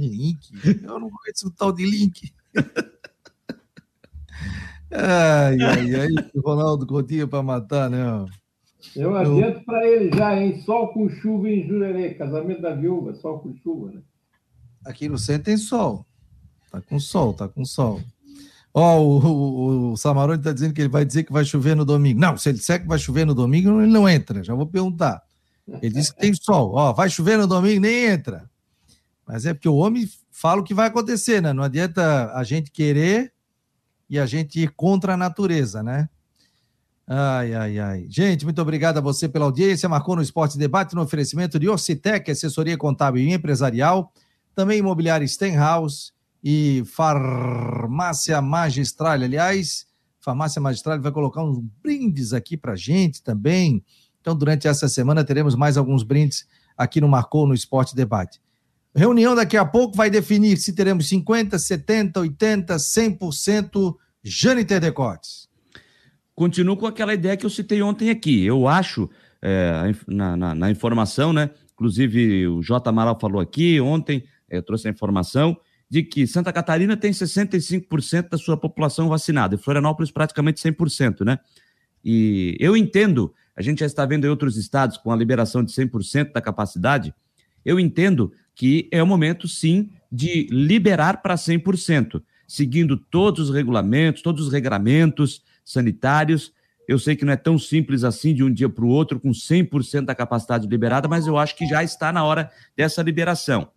S1: Link? Eu não conheço o tal de Link. ai, ai, ai, Ronaldo Coutinho para matar, né?
S3: Eu adianto para ele já, hein? Sol com chuva em Jurerê, casamento da viúva, sol com chuva, né?
S1: Aqui no centro tem sol. Tá com sol, tá com sol. Ó, oh, o, o, o Samarone tá dizendo que ele vai dizer que vai chover no domingo. Não, se ele disser que vai chover no domingo, ele não entra. Já vou perguntar. Ele disse que tem sol. Ó, oh, vai chover no domingo, nem entra. Mas é porque o homem fala o que vai acontecer, né? Não adianta a gente querer e a gente ir contra a natureza, né? Ai, ai, ai. Gente, muito obrigado a você pela audiência. Marcou no Esporte Debate no oferecimento de Orcitec, assessoria contábil e empresarial, também imobiliária Stenhouse e Farmácia Magistral. Aliás, Farmácia Magistral vai colocar uns brindes aqui para gente também. Então, durante essa semana, teremos mais alguns brindes aqui no Marcou no Esporte Debate. Reunião daqui a pouco vai definir se teremos 50, 70, 80, 100% Jâniter Decotes.
S2: Continuo com aquela ideia que eu citei ontem aqui. Eu acho, é, na, na, na, informação, né? Inclusive o J. Amaral falou aqui ontem, eu trouxe a informação de que Santa Catarina tem 65% da sua população vacinada e Florianópolis praticamente 100%, né? E eu entendo, a gente já está vendo em outros estados com a liberação de 100% da capacidade, eu entendo que é o momento, sim, de liberar para 100%, seguindo todos os regulamentos, todos os regramentos sanitários. Eu sei que não é tão simples assim de um dia para o outro, com 100% da capacidade liberada, mas eu acho que já está na hora dessa liberação.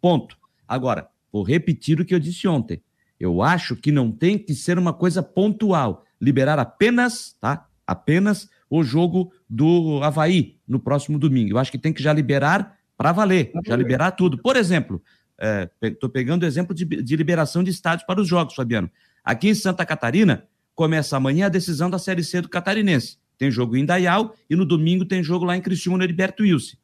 S2: Ponto. Agora, Vou repetir o que eu disse ontem. Eu acho que não tem que ser uma coisa pontual. Liberar apenas, tá? Apenas o jogo do Havaí no próximo domingo. Eu acho que tem que já liberar para valer, já liberar tudo. Por exemplo, estou é, pegando o exemplo de, de liberação de estádios para os jogos, Fabiano. Aqui em Santa Catarina, começa amanhã a decisão da Série C do Catarinense. Tem jogo em Dayal e no domingo tem jogo lá em Criciúma, no Heriberto Wilson.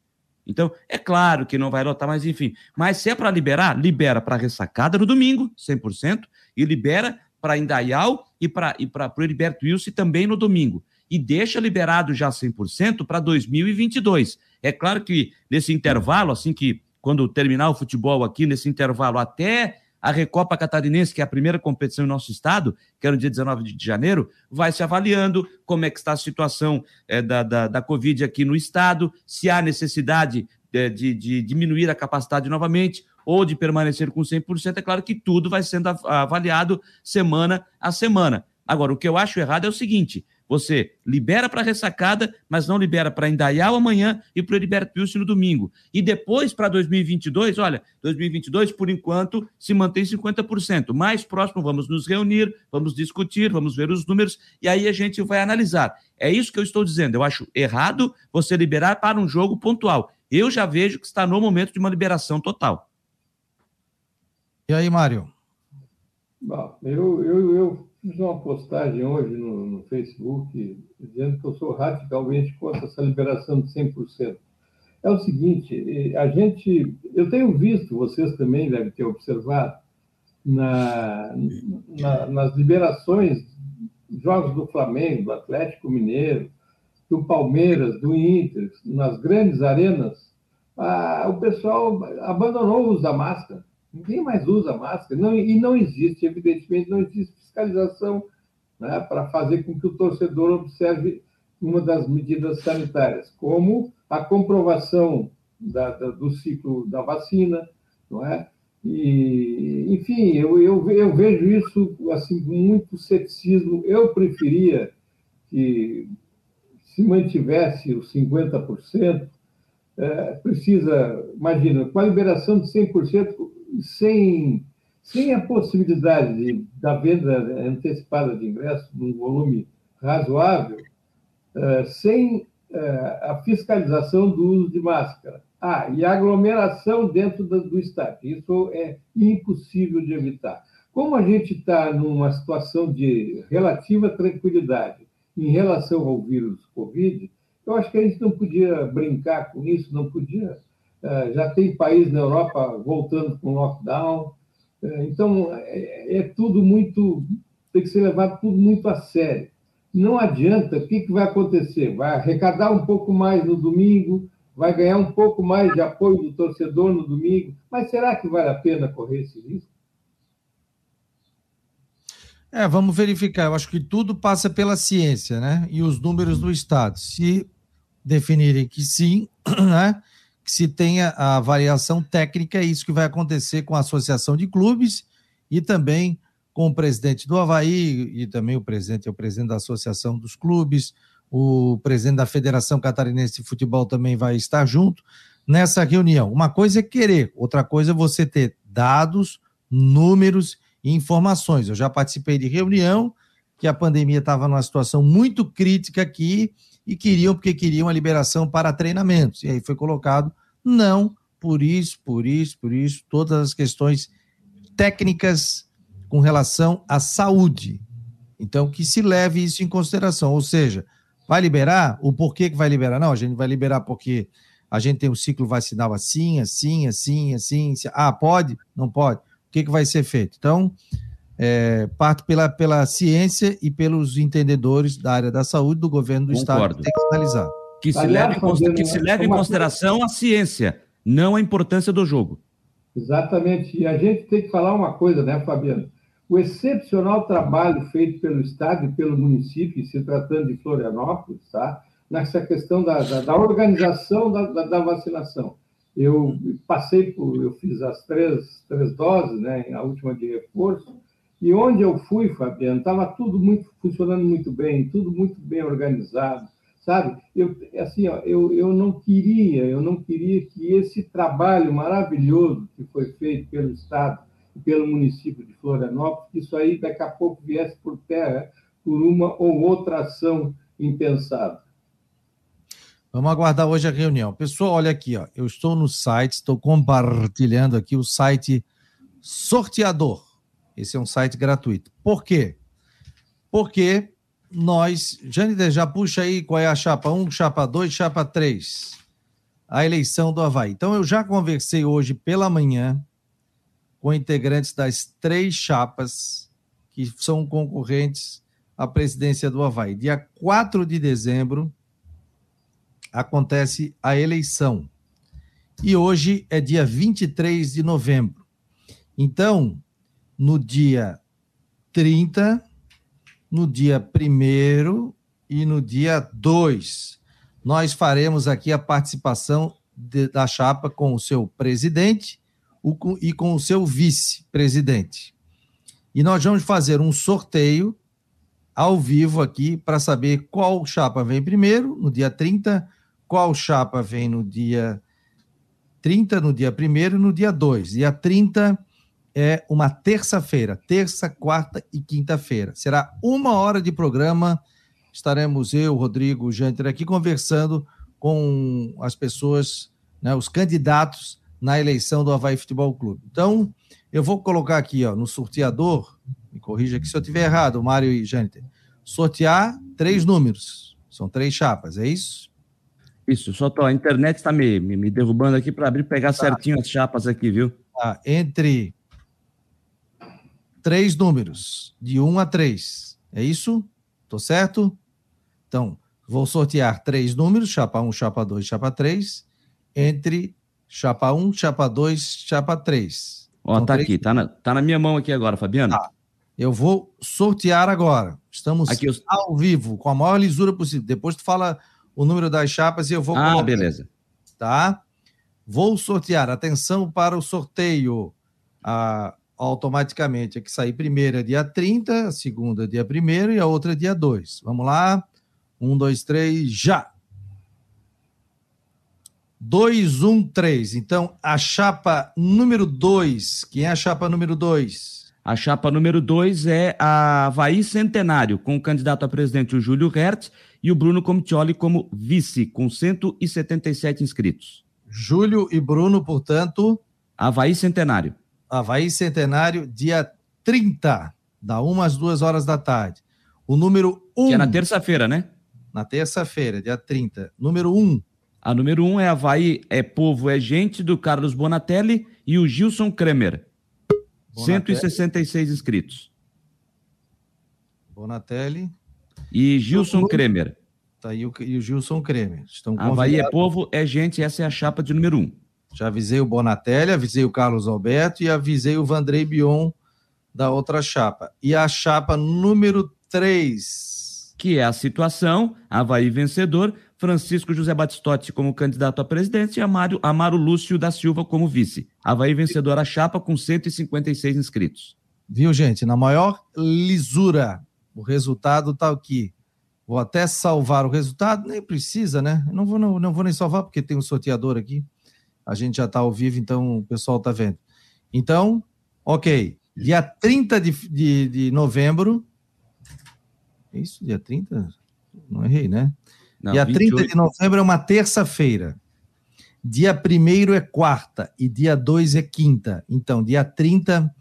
S2: Então, é claro que não vai lotar, mas enfim. Mas se é para liberar, libera para ressacada no domingo, 100%, e libera para Indaial e para e o Heriberto Wilson também no domingo. E deixa liberado já 100% para 2022. É claro que nesse intervalo, assim que quando terminar o futebol aqui, nesse intervalo até a Recopa Catarinense, que é a primeira competição em nosso estado, que é no dia 19 de janeiro, vai se avaliando como é que está a situação é, da, da, da Covid aqui no estado, se há necessidade de, de, de diminuir a capacidade novamente ou de permanecer com 100%. É claro que tudo vai sendo avaliado semana a semana. Agora, o que eu acho errado é o seguinte: você libera para ressacada, mas não libera para Indaial amanhã e para o Heriberto Wilson no domingo. E depois, para 2022, olha, 2022, por enquanto, se mantém 50%. Mais próximo, vamos nos reunir, vamos discutir, vamos ver os números e aí a gente vai analisar. É isso que eu estou dizendo. Eu acho errado você liberar para um jogo pontual. Eu já vejo que está no momento de uma liberação total.
S1: E aí, Mário?
S3: Bom, eu, eu, eu fiz uma postagem hoje no, Facebook dizendo que eu sou radicalmente contra essa liberação de 100%. É o seguinte, a gente, eu tenho visto, vocês também devem ter observado, na, na, nas liberações, jogos do Flamengo, do Atlético Mineiro, do Palmeiras, do Inter, nas grandes arenas, a, o pessoal abandonou o uso da máscara. Ninguém mais usa máscara. Não, e não existe, evidentemente, não existe fiscalização né, para fazer com que o torcedor observe uma das medidas sanitárias, como a comprovação da, da, do ciclo da vacina, não é? E, enfim, eu, eu, eu vejo isso assim com muito ceticismo. Eu preferia que se mantivesse os 50%, é, precisa, imagina, com a liberação de 100%, sem sem a possibilidade de, da venda antecipada de ingressos num volume razoável, uh, sem uh, a fiscalização do uso de máscara. Ah, e a aglomeração dentro do, do estádio. Isso é impossível de evitar. Como a gente está numa situação de relativa tranquilidade em relação ao vírus Covid, eu acho que a gente não podia brincar com isso, não podia. Uh, já tem país na Europa voltando com lockdown, então, é, é, tudo muito. tem que ser levado tudo muito a sério. Não adianta, o que vai acontecer? Vai arrecadar um pouco mais no domingo, vai ganhar um pouco mais de apoio do torcedor no domingo, mas será que vale a pena correr esse risco?
S1: É, vamos verificar. Eu acho que tudo passa pela ciência, né? E os números do Estado. Se definirem que sim, né? Que se tenha a variação técnica, é isso que vai acontecer com a Associação de Clubes e também com o presidente do Havaí, e também o presidente é o presidente da Associação dos Clubes, o presidente da Federação Catarinense de Futebol também vai estar junto nessa reunião. Uma coisa é querer, outra coisa é você ter dados, números e informações. Eu já participei de reunião que a pandemia estava numa situação muito crítica aqui e queriam, porque queriam a liberação para treinamentos. E aí foi colocado, não, por isso, por isso, por isso, todas as questões técnicas com relação à saúde. Então, que se leve isso em consideração. Ou seja, vai liberar? O porquê que vai liberar? Não, a gente vai liberar porque a gente tem um ciclo vacinal assim, assim, assim, assim. assim. Ah, pode? Não pode. O que, que vai ser feito? Então, é, parte pela, pela ciência e pelos entendedores da área da saúde do governo do Concordo. Estado que tem que analisar.
S2: Que se leve, em, que se leve em consideração a ciência, não a importância do jogo.
S3: Exatamente. E a gente tem que falar uma coisa, né, Fabiano? O excepcional trabalho feito pelo Estado e pelo município, se tratando de Florianópolis, tá? nessa questão da, da, da organização da, da, da, vacinação. Eu passei por, eu fiz as três, três doses, né, a última de reforço, e onde eu fui, Fabiano, estava tudo muito funcionando muito bem, tudo muito bem organizado, sabe? Eu, assim, ó, eu, eu não queria, eu não queria que esse trabalho maravilhoso que foi feito pelo Estado e pelo município de Florianópolis, que isso aí daqui a pouco viesse por terra por uma ou outra ação impensada.
S1: Vamos aguardar hoje a reunião. Pessoal, olha aqui, ó. Eu estou no site, estou compartilhando aqui o site Sorteador. Esse é um site gratuito. Por quê? Porque nós. Jâniter, já puxa aí qual é a chapa 1, chapa 2, chapa 3. A eleição do Havaí. Então, eu já conversei hoje pela manhã com integrantes das três chapas que são concorrentes à presidência do Havaí. Dia 4 de dezembro acontece a eleição. E hoje é dia 23 de novembro. Então, no dia 30, no dia 1 e no dia 2, nós faremos aqui a participação de, da chapa com o seu presidente o, e com o seu vice-presidente. E nós vamos fazer um sorteio ao vivo aqui para saber qual chapa vem primeiro, no dia 30, qual chapa vem no dia 30, no dia 1 e no dia 2. Dia 30 é uma terça-feira, terça, quarta e quinta-feira. Será uma hora de programa. Estaremos eu, Rodrigo, Janter aqui conversando com as pessoas, né, os candidatos na eleição do Havaí Futebol Clube. Então, eu vou colocar aqui ó, no sorteador, me corrija aqui se eu estiver errado, Mário e Janter, sortear três números. São três chapas, é isso?
S2: Isso, só tô, a internet está me, me, me, derrubando aqui para abrir pegar tá. certinho as chapas aqui, viu?
S1: Tá, entre três números, de um a três. É isso? Tô certo? Então, vou sortear três números, chapa 1, chapa 2, chapa 3, entre chapa 1, chapa 2, chapa 3.
S2: Ó, então, tá três... aqui, tá na, tá na minha mão aqui agora, Fabiano. Tá.
S1: Eu vou sortear agora. Estamos aqui, eu... ao vivo, com a maior lisura possível. Depois tu fala o número das chapas e eu vou.
S2: Ah, colocar, beleza.
S1: Tá? Vou sortear. Atenção para o sorteio. Ah, automaticamente. Aqui sair primeira é dia 30, a segunda é dia 1 e a outra é dia 2. Vamos lá. Um, dois, três, já! 2, 1, 3. Então, a chapa número 2. Quem é a chapa número 2?
S2: A chapa número 2 é a Havaí Centenário, com o candidato a presidente o Júlio Hertz e o Bruno Comitioli como vice, com 177 inscritos.
S1: Júlio e Bruno, portanto.
S2: Havaí Centenário.
S1: Havaí Centenário, dia 30, da 1 às 2 horas da tarde. O número 1. Um,
S2: que é na terça-feira, né?
S1: Na terça-feira, dia 30. Número 1. Um.
S2: A número 1 um é Havaí é Povo é Gente, do Carlos Bonatelli e o Gilson Kremer. Bonatelli. 166 inscritos.
S1: Bonatelli.
S2: E Gilson Kremer.
S1: Tá aí o, e o Gilson Kremer.
S2: Estão Havaí é povo, é gente, essa é a chapa de número um.
S1: Já avisei o Bonatelli, avisei o Carlos Alberto e avisei o Vandrei Bion da outra chapa. E a chapa número 3.
S2: Que é a situação, Havaí vencedor, Francisco José Batistotti como candidato a presidente e Amaro, Amaro Lúcio da Silva como vice. Havaí vencedor a chapa com 156 inscritos.
S1: Viu, gente? Na maior lisura o resultado está aqui. Vou até salvar o resultado, nem precisa, né? Não vou, não, não vou nem salvar, porque tem um sorteador aqui. A gente já está ao vivo, então o pessoal está vendo. Então, ok. Dia 30 de, de, de novembro. É isso? Dia 30? Não errei, né? Não, dia 28. 30 de novembro é uma terça-feira. Dia 1 é quarta e dia 2 é quinta. Então, dia 30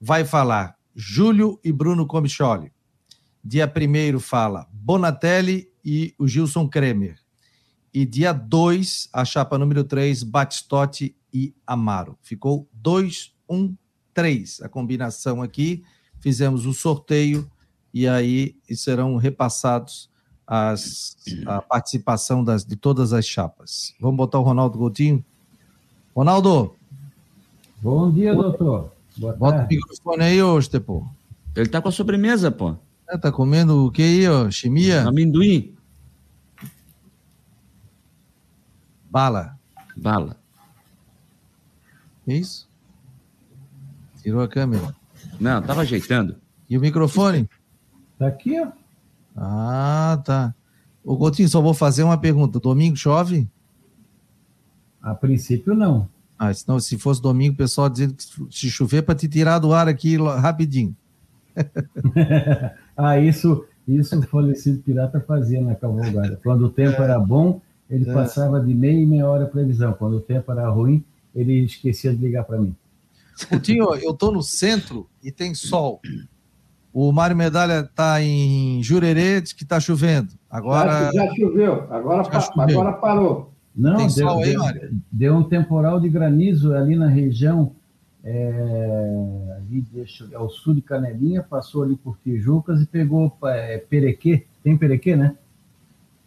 S1: vai falar Júlio e Bruno Comicholi. Dia 1 fala Bonatelli e o Gilson Kremer. E dia 2, a chapa número 3, Batistotti e Amaro. Ficou 2, 1, 3. A combinação aqui. Fizemos o sorteio e aí serão repassados as, a participação das, de todas as chapas. Vamos botar o Ronaldo Coutinho? Ronaldo.
S4: Bom dia, doutor.
S1: Boa Bota tarde. o microfone aí, ô pô.
S2: Ele tá com a sobremesa, pô.
S1: É, tá comendo o que aí, ó? Chimia?
S2: Amendoim.
S1: Bala.
S2: Bala.
S1: Isso? Tirou a câmera.
S2: Não, tava ajeitando.
S1: E o microfone?
S4: Tá aqui, ó.
S1: Ah, tá. Ô, Coutinho, só vou fazer uma pergunta. Domingo chove?
S4: A princípio, não.
S1: Ah, senão, se fosse domingo, o pessoal dizendo que se chover, para te tirar do ar aqui rapidinho.
S4: ah, isso, isso o falecido pirata fazia na cavalgada. Quando o tempo é. era bom, ele é. passava de meia e meia hora a previsão. Quando o tempo era ruim, ele esquecia de ligar para mim.
S1: Coutinho, eu estou no centro e tem sol. O Mário Medalha está em Jurerê, diz que está chovendo. Agora
S3: já, já choveu, agora, já choveu. agora parou.
S4: Não, Tem deu, sol aí, Mário? Deu um temporal de granizo ali na região, é, ali deixa, ao sul de Canelinha, passou ali por Tijucas e pegou é, Perequê. Tem Perequê, né?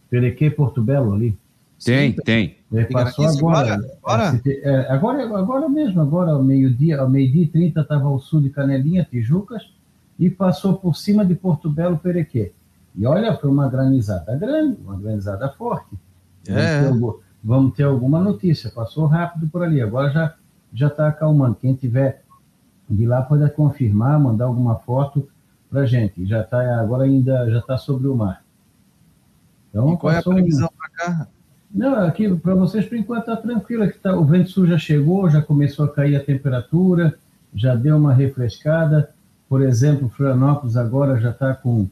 S4: Perequê, Porto Belo ali.
S2: Tem, Sim, tem.
S4: É, passou agora. Agora? É, agora, agora mesmo, agora ao meio-dia, ao meio-dia e 30 estava ao sul de Canelinha, Tijucas, e passou por cima de Porto Belo Perequê. E olha, foi uma granizada grande, uma granizada forte. É. Vamos ter, vamos ter alguma notícia. Passou rápido por ali, agora já já está acalmando. Quem tiver de lá pode confirmar, mandar alguma foto para gente. Já está agora ainda já está sobre o mar.
S1: Então, e qual é a previsão um... para cá?
S4: Não, aqui para vocês por enquanto está tranquilo. Aqui tá, o vento sul já chegou, já começou a cair a temperatura, já deu uma refrescada. Por exemplo, Florianópolis agora já está com,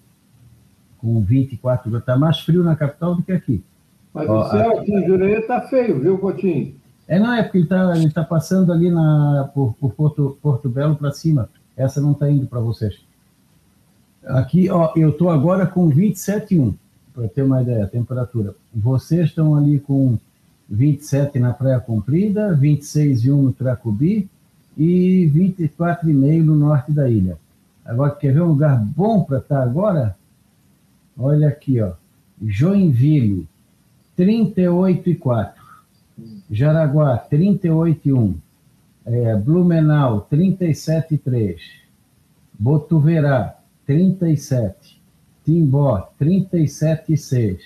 S4: com 24 graus. Está mais frio na capital do que aqui.
S3: Mas Ó, o céu aqui em Jurerê está feio, viu, Coutinho?
S4: É, não, é porque ele está ele tá passando ali na, por, por Porto, Porto Belo para cima. Essa não está indo para vocês. Aqui, ó, eu estou agora com 27,1, para ter uma ideia, temperatura. Vocês estão ali com 27 na Praia Comprida, 26,1 no Tracubi e 24,5 no norte da ilha. Agora, quer ver um lugar bom para estar agora? Olha aqui, ó. Joinville, 38,4. Jaraguá, 38,1. É, Blumenau, 37,3. Botuverá, 37. Timbó, 37,6.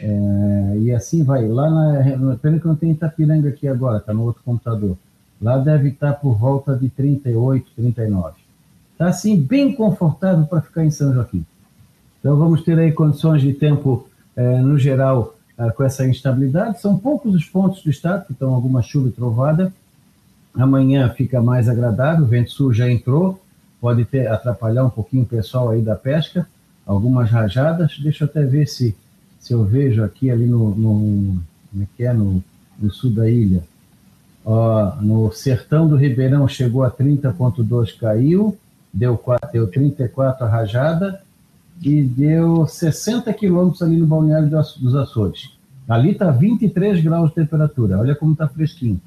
S4: É, e assim vai. Lá na. Pena que não tem Itapiranga aqui agora, está no outro computador. Lá deve estar por volta de 38, 39. Está assim, bem confortável para ficar em São Joaquim. Então vamos ter aí condições de tempo, eh, no geral, eh, com essa instabilidade. São poucos os pontos do estado que estão alguma chuva e trovada. Amanhã fica mais agradável, o vento sul já entrou, pode ter, atrapalhar um pouquinho o pessoal aí da pesca, algumas rajadas. Deixa eu até ver se, se eu vejo aqui ali no, no, como é que é, no, no sul da ilha. Ó, no sertão do Ribeirão chegou a 30,2, caiu deu, 4, deu 34 a rajada e deu 60 quilômetros ali no balneário dos Açores. Ali está 23 graus de temperatura, olha como está fresquinho.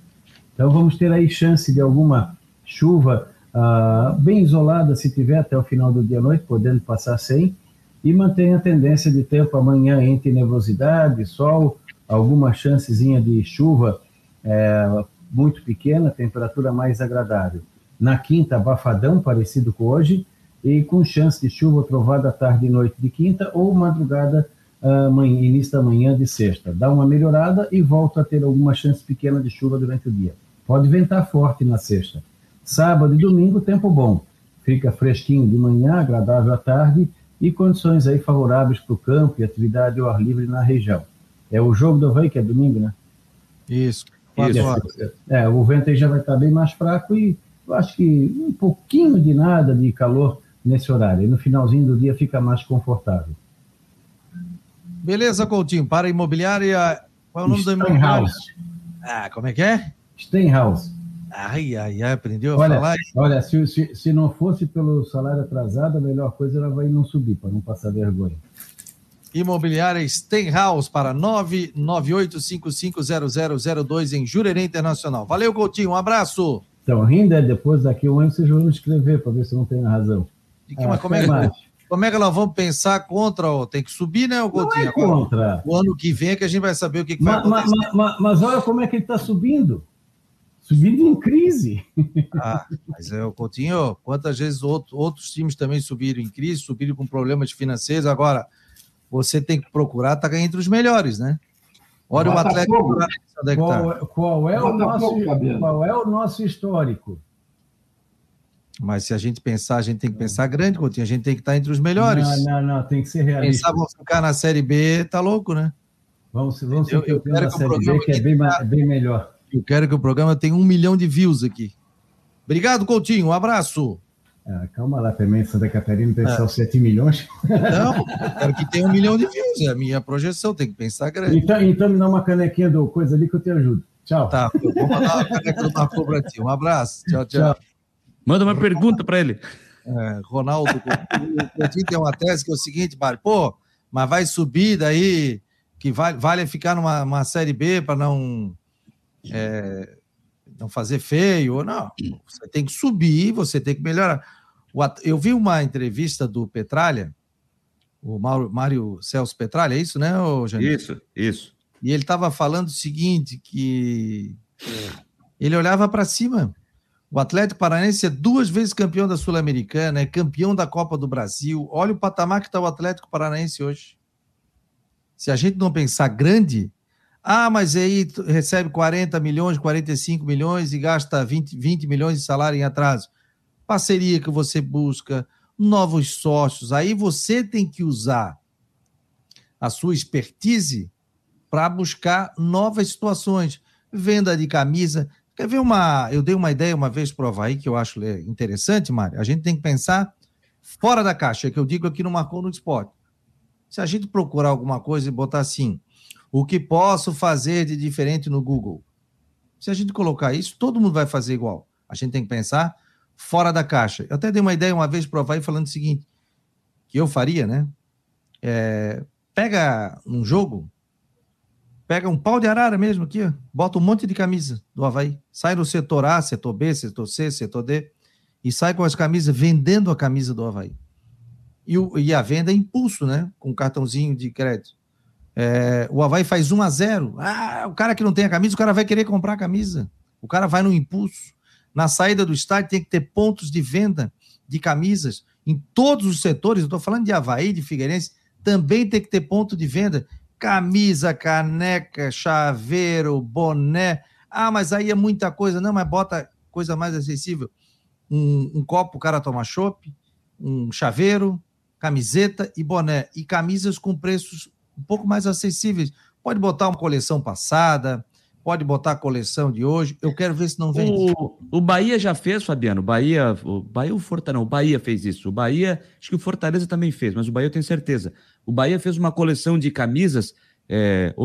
S4: Então vamos ter aí chance de alguma chuva ah, bem isolada, se tiver até o final do dia à noite, podendo passar sem, e mantém a tendência de tempo amanhã entre nevosidade, sol, alguma chancezinha de chuva é, muito pequena, temperatura mais agradável. Na quinta, abafadão, parecido com hoje, e com chance de chuva trovada tarde e noite de quinta ou madrugada, uh, manhã, início da manhã de sexta. Dá uma melhorada e volta a ter alguma chance pequena de chuva durante o dia. Pode ventar forte na sexta. Sábado e domingo, tempo bom. Fica fresquinho de manhã, agradável à tarde e condições aí favoráveis para o campo e atividade ao ar livre na região. É o jogo do Havaí, que é domingo, né?
S1: Isso.
S4: Isso. É, o vento aí já vai estar bem mais fraco e eu acho que um pouquinho de nada de calor nesse horário. E no finalzinho do dia fica mais confortável.
S1: Beleza, Coutinho. Para a imobiliária, qual é o nome da imobiliária? Ah, como é que é?
S4: Stenhouse.
S1: Ai, ai, ai, aprendeu a
S4: olha,
S1: falar?
S4: Olha, se, se, se não fosse pelo salário atrasado, a melhor coisa era vai não subir, para não passar vergonha.
S1: Imobiliária Stenhouse para 998550002 em Jurerê Internacional. Valeu, Coutinho, um abraço.
S4: Então, rindo é depois daqui um ano vocês vão escrever para ver se não tem razão.
S1: E que, ah, como, é, como é que nós vamos pensar contra? Ó, tem que subir, né, o Coutinho?
S4: Não é contra.
S1: O ano que vem é que a gente vai saber o que, que
S4: mas,
S1: vai acontecer.
S4: Mas, mas, mas olha como é que ele está subindo subindo em crise.
S1: Ah, mas é, o Coutinho, quantas vezes outro, outros times também subiram em crise, subiram com problemas financeiros. Agora, você tem que procurar estar tá entre os melhores, né? Olha o Atlético.
S4: É qual, tá. qual, é o nosso, qual é o nosso histórico?
S1: Mas se a gente pensar, a gente tem que pensar grande, Coutinho. A gente tem que estar tá entre os melhores.
S4: Não, não, não, tem que ser realista.
S1: Pensar vamos ficar na Série B, tá louco, né?
S4: Vamos, vamos ser eu, eu Série B, que é bem, bem melhor.
S1: Eu quero que o programa tenha um milhão de views aqui. Obrigado, Coutinho. Um abraço.
S4: Ah, calma lá também, Santa Catarina tem só 7 milhões.
S1: Não, quero que tenha um milhão de views. É a minha projeção, tem que pensar grande.
S4: Então, então me dá uma canequinha do coisa ali que eu te ajudo. Tchau.
S1: Tá, eu vou mandar uma caneca do Marco para ti. Um abraço. Tchau, tchau. tchau.
S2: Manda uma pergunta para ele.
S1: É, Ronaldo, o Coutinho tem uma tese que é o seguinte, Mário, pô, mas vai subir daí, que vale, vale ficar numa Série B para não é, não fazer feio, ou não. Você tem que subir, você tem que melhorar. Eu vi uma entrevista do Petralha, o Mário Celso Petralha, é isso, né,
S2: Janine? Isso, isso.
S1: E ele estava falando o seguinte, que ele olhava para cima. O Atlético Paranaense é duas vezes campeão da Sul-Americana, é campeão da Copa do Brasil. Olha o patamar que está o Atlético Paranaense hoje. Se a gente não pensar grande, ah, mas aí recebe 40 milhões, 45 milhões e gasta 20, 20 milhões de salário em atraso. Parceria que você busca, novos sócios. Aí você tem que usar a sua expertise para buscar novas situações. Venda de camisa. Quer ver uma. Eu dei uma ideia uma vez para o Havaí que eu acho interessante, Mário. A gente tem que pensar fora da caixa, que eu digo aqui no Marcou no Esporte. Se a gente procurar alguma coisa e botar assim, o que posso fazer de diferente no Google? Se a gente colocar isso, todo mundo vai fazer igual. A gente tem que pensar fora da caixa. Eu até dei uma ideia uma vez para o Havaí falando o seguinte, que eu faria, né? É, pega um jogo, pega um pau de arara mesmo aqui, bota um monte de camisa do Havaí, sai no setor A, setor B, setor C, setor D, e sai com as camisas, vendendo a camisa do Havaí. E, o, e a venda é impulso, né? Com cartãozinho de crédito. É, o Havaí faz 1 a 0 Ah, o cara que não tem a camisa, o cara vai querer comprar a camisa. O cara vai no impulso. Na saída do estádio tem que ter pontos de venda de camisas em todos os setores. Eu estou falando de Havaí, de Figueirense, também tem que ter ponto de venda. Camisa, caneca, chaveiro, boné. Ah, mas aí é muita coisa. Não, mas bota coisa mais acessível. Um, um copo o cara toma chopp, um chaveiro, camiseta e boné. E camisas com preços um pouco mais acessíveis. Pode botar uma coleção passada, pode botar a coleção de hoje. Eu quero ver se não vem.
S2: O, o Bahia já fez, Fabiano. O Bahia, o Bahia o Fortaleza, não, o Bahia fez isso. O Bahia, acho que o Fortaleza também fez, mas o Bahia eu tenho certeza. O Bahia fez uma coleção de camisas, é,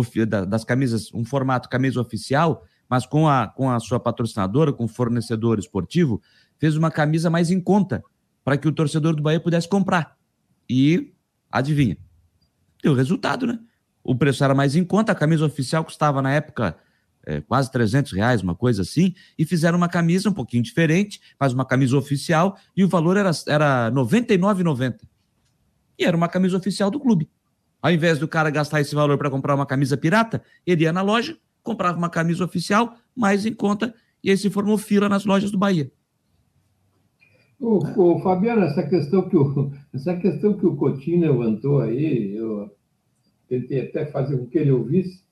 S2: das camisas, um formato camisa oficial, mas com a, com a sua patrocinadora, com o fornecedor esportivo, fez uma camisa mais em conta para que o torcedor do Bahia pudesse comprar. E adivinha, deu resultado, né? O preço era mais em conta, a camisa oficial custava na época é, quase 300 reais, uma coisa assim, e fizeram uma camisa um pouquinho diferente, mas uma camisa oficial, e o valor era, era R$ 99,90. E era uma camisa oficial do clube. Ao invés do cara gastar esse valor para comprar uma camisa pirata, ele ia na loja, comprava uma camisa oficial, mais em conta, e aí se formou fila nas lojas do Bahia.
S3: O, o, Fabiano, essa questão que o, essa questão que o Coutinho levantou aí, eu tentei até fazer com que ele ouvisse.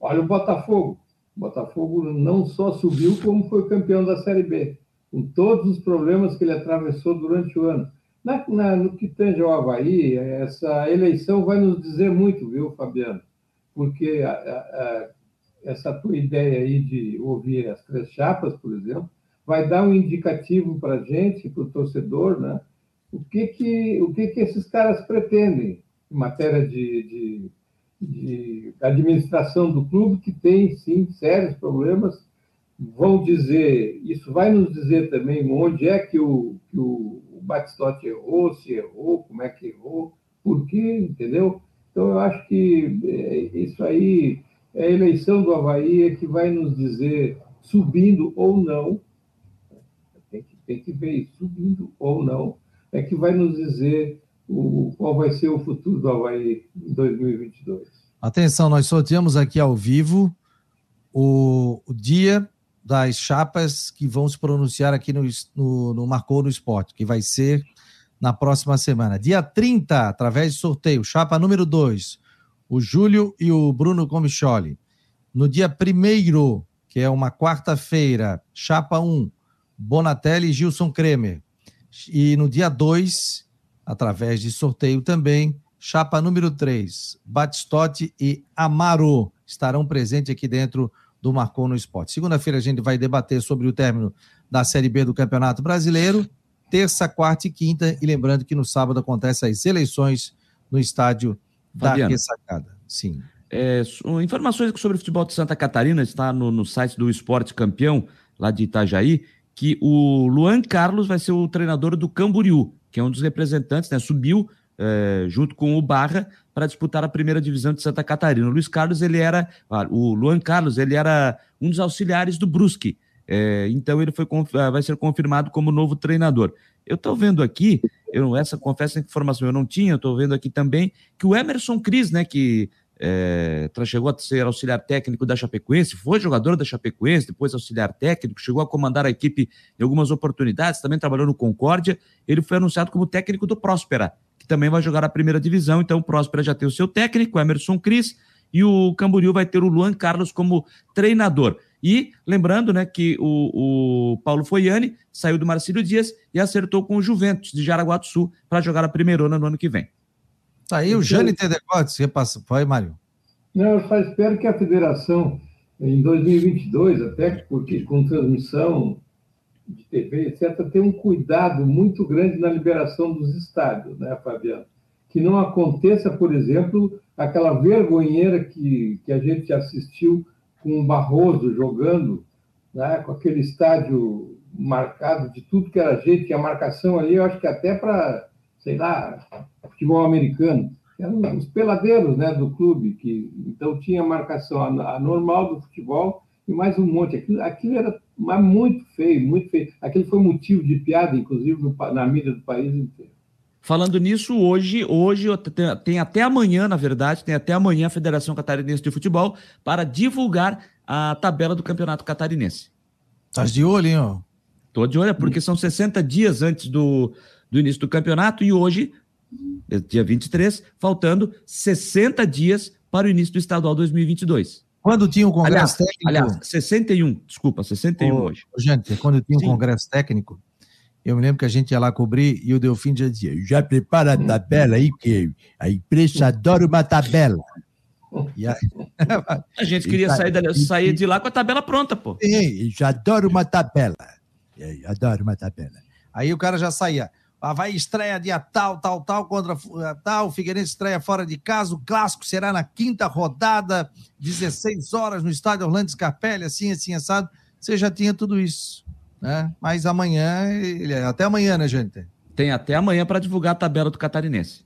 S3: Olha o Botafogo. O Botafogo não só subiu, como foi campeão da Série B, com todos os problemas que ele atravessou durante o ano. Na, na, no que tange ao Havaí, essa eleição vai nos dizer muito, viu, Fabiano? Porque a, a, a, essa tua ideia aí de ouvir as três chapas, por exemplo, vai dar um indicativo para a gente, para o torcedor, né? o, que, que, o que, que esses caras pretendem em matéria de, de, de administração do clube, que tem, sim, sérios problemas vão dizer, isso vai nos dizer também onde é que o, que o Batistotti errou, se errou, como é que errou, por quê, entendeu? Então, eu acho que é, isso aí, é a eleição do Havaí é que vai nos dizer, subindo ou não, tem que, ver subindo ou não, é que vai nos dizer o, qual vai ser o futuro do Havaí em 2022.
S1: Atenção, nós sorteamos aqui ao vivo o, o dia das chapas que vão se pronunciar aqui no, no, no Marcou no Esporte, que vai ser na próxima semana. Dia 30, através de sorteio, chapa número 2, o Júlio e o Bruno Comicholi. No dia 1 que é uma quarta-feira, chapa 1, um, Bonatelli e Gilson Kremer. E no dia 2, através de sorteio também, chapa número 3, Batistotti e Amaro estarão presentes aqui dentro do Marcou no Esporte. Segunda-feira a gente vai debater sobre o término da Série B do Campeonato Brasileiro, terça, quarta e quinta, e lembrando que no sábado acontecem as eleições no estádio Fabiano. da Ressacada. Sim.
S2: É, informações sobre o futebol de Santa Catarina, está no, no site do Esporte Campeão, lá de Itajaí, que o Luan Carlos vai ser o treinador do Camboriú, que é um dos representantes, né? Subiu é, junto com o Barra para disputar a primeira divisão de Santa Catarina. O Luiz Carlos, ele era, ah, o Luan Carlos, ele era um dos auxiliares do Brusque. É, então ele foi, ah, vai ser confirmado como novo treinador. Eu estou vendo aqui, eu, essa confessa informação eu não tinha, estou vendo aqui também que o Emerson Cris, né, que é, chegou a ser auxiliar técnico da Chapecoense, foi jogador da Chapecoense, depois auxiliar técnico, chegou a comandar a equipe em algumas oportunidades, também trabalhou no Concórdia. Ele foi anunciado como técnico do Próspera, que também vai jogar a primeira divisão. Então, o Próspera já tem o seu técnico, Emerson Cris, e o Camboriú vai ter o Luan Carlos como treinador. E lembrando né, que o, o Paulo Foiani saiu do Marcílio Dias e acertou com o Juventus de Jaraguá do Sul para jogar a primeirona no ano que vem.
S1: Tá aí o Jânio Tedecotes, repassa. Vai, Mário.
S3: Não, eu só espero que a federação, em 2022, até porque com transmissão de TV, etc., tenha um cuidado muito grande na liberação dos estádios, né, Fabiano? Que não aconteça, por exemplo, aquela vergonheira que, que a gente assistiu com o Barroso jogando, né, com aquele estádio marcado de tudo que era jeito, que a marcação ali, eu acho que até para sei lá, futebol americano, eram os peladeiros né, do clube, que então tinha marcação anormal do futebol e mais um monte. Aquilo, aquilo era muito feio, muito feio. Aquilo foi motivo de piada, inclusive, no, na mídia do país inteiro.
S2: Falando nisso, hoje, hoje tem até amanhã, na verdade, tem até amanhã a Federação Catarinense de Futebol para divulgar a tabela do Campeonato Catarinense.
S1: Estás de olho, hein? Ó?
S2: Tô de olho, porque são 60 dias antes do, do início do campeonato e hoje, dia 23, faltando 60 dias para o início do estadual 2022.
S1: Quando tinha o congresso aliás, técnico.
S2: Aliás, 61, desculpa, 61 oh, hoje.
S1: Gente, quando tinha o congresso técnico, eu me lembro que a gente ia lá cobrir e o Delfim já dizia: já prepara a tabela aí, porque a imprensa adora uma tabela.
S2: A... a, gente queria tá sair, dali, sair de lá com a tabela pronta, pô.
S1: Sim, já adoro uma tabela. Adoro uma tabela. Aí o cara já saía. Vai estreia dia tal, tal, tal, contra eh, tal. O Figueirense estreia fora de casa. O clássico será na quinta rodada, 16 horas, no estádio Orlando Scarpelli, assim, assim, assado. Você já tinha tudo isso. Né? Mas amanhã, até amanhã, né, gente?
S2: Tem até amanhã para divulgar a tabela do Catarinense.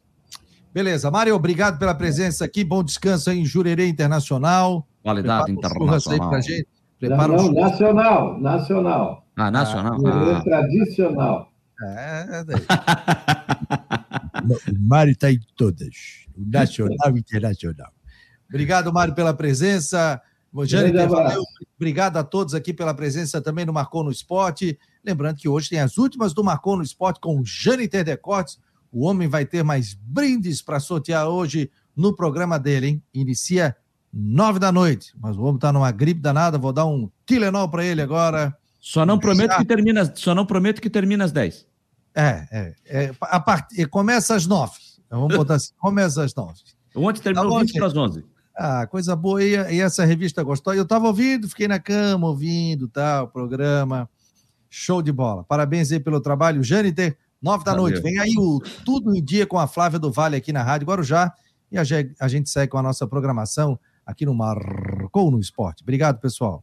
S1: Beleza. Mário, obrigado pela presença aqui. Bom descanso aí em Jurerê Internacional.
S2: Qualidade internacional. Pra
S3: gente. Prepara não, não, nacional, nacional.
S2: Ah, nacional.
S3: Ah, ah. Tradicional.
S1: É, é o Mário está em todas, o nacional e internacional. Obrigado, Mário, pela presença. Jâniter, valeu. Obrigado a todos aqui pela presença também no Marcou no Esporte. Lembrando que hoje tem as últimas do Marcou no Esporte com o Jâniter Decotes. O homem vai ter mais brindes para sortear hoje no programa dele, hein? Inicia nove da noite. Mas o homem está numa gripe danada. Vou dar um Tilenol para ele agora.
S2: Só não prometo que termina, só não prometo que termina às 10.
S1: É, é, é a part... começa às 9. Então, vamos botar assim, começa às 9.
S2: Ontem terminou tá 20 para as 11.
S1: Ah, coisa boa. E, e essa revista gostou? Eu estava ouvindo, fiquei na cama ouvindo, tal, programa. Show de bola. Parabéns aí pelo trabalho. Jâniter, 9 da Valeu. noite. Vem aí o Tudo em Dia com a Flávia do Vale aqui na Rádio Guarujá. E a, a gente segue com a nossa programação aqui no Marcou no Esporte. Obrigado, pessoal.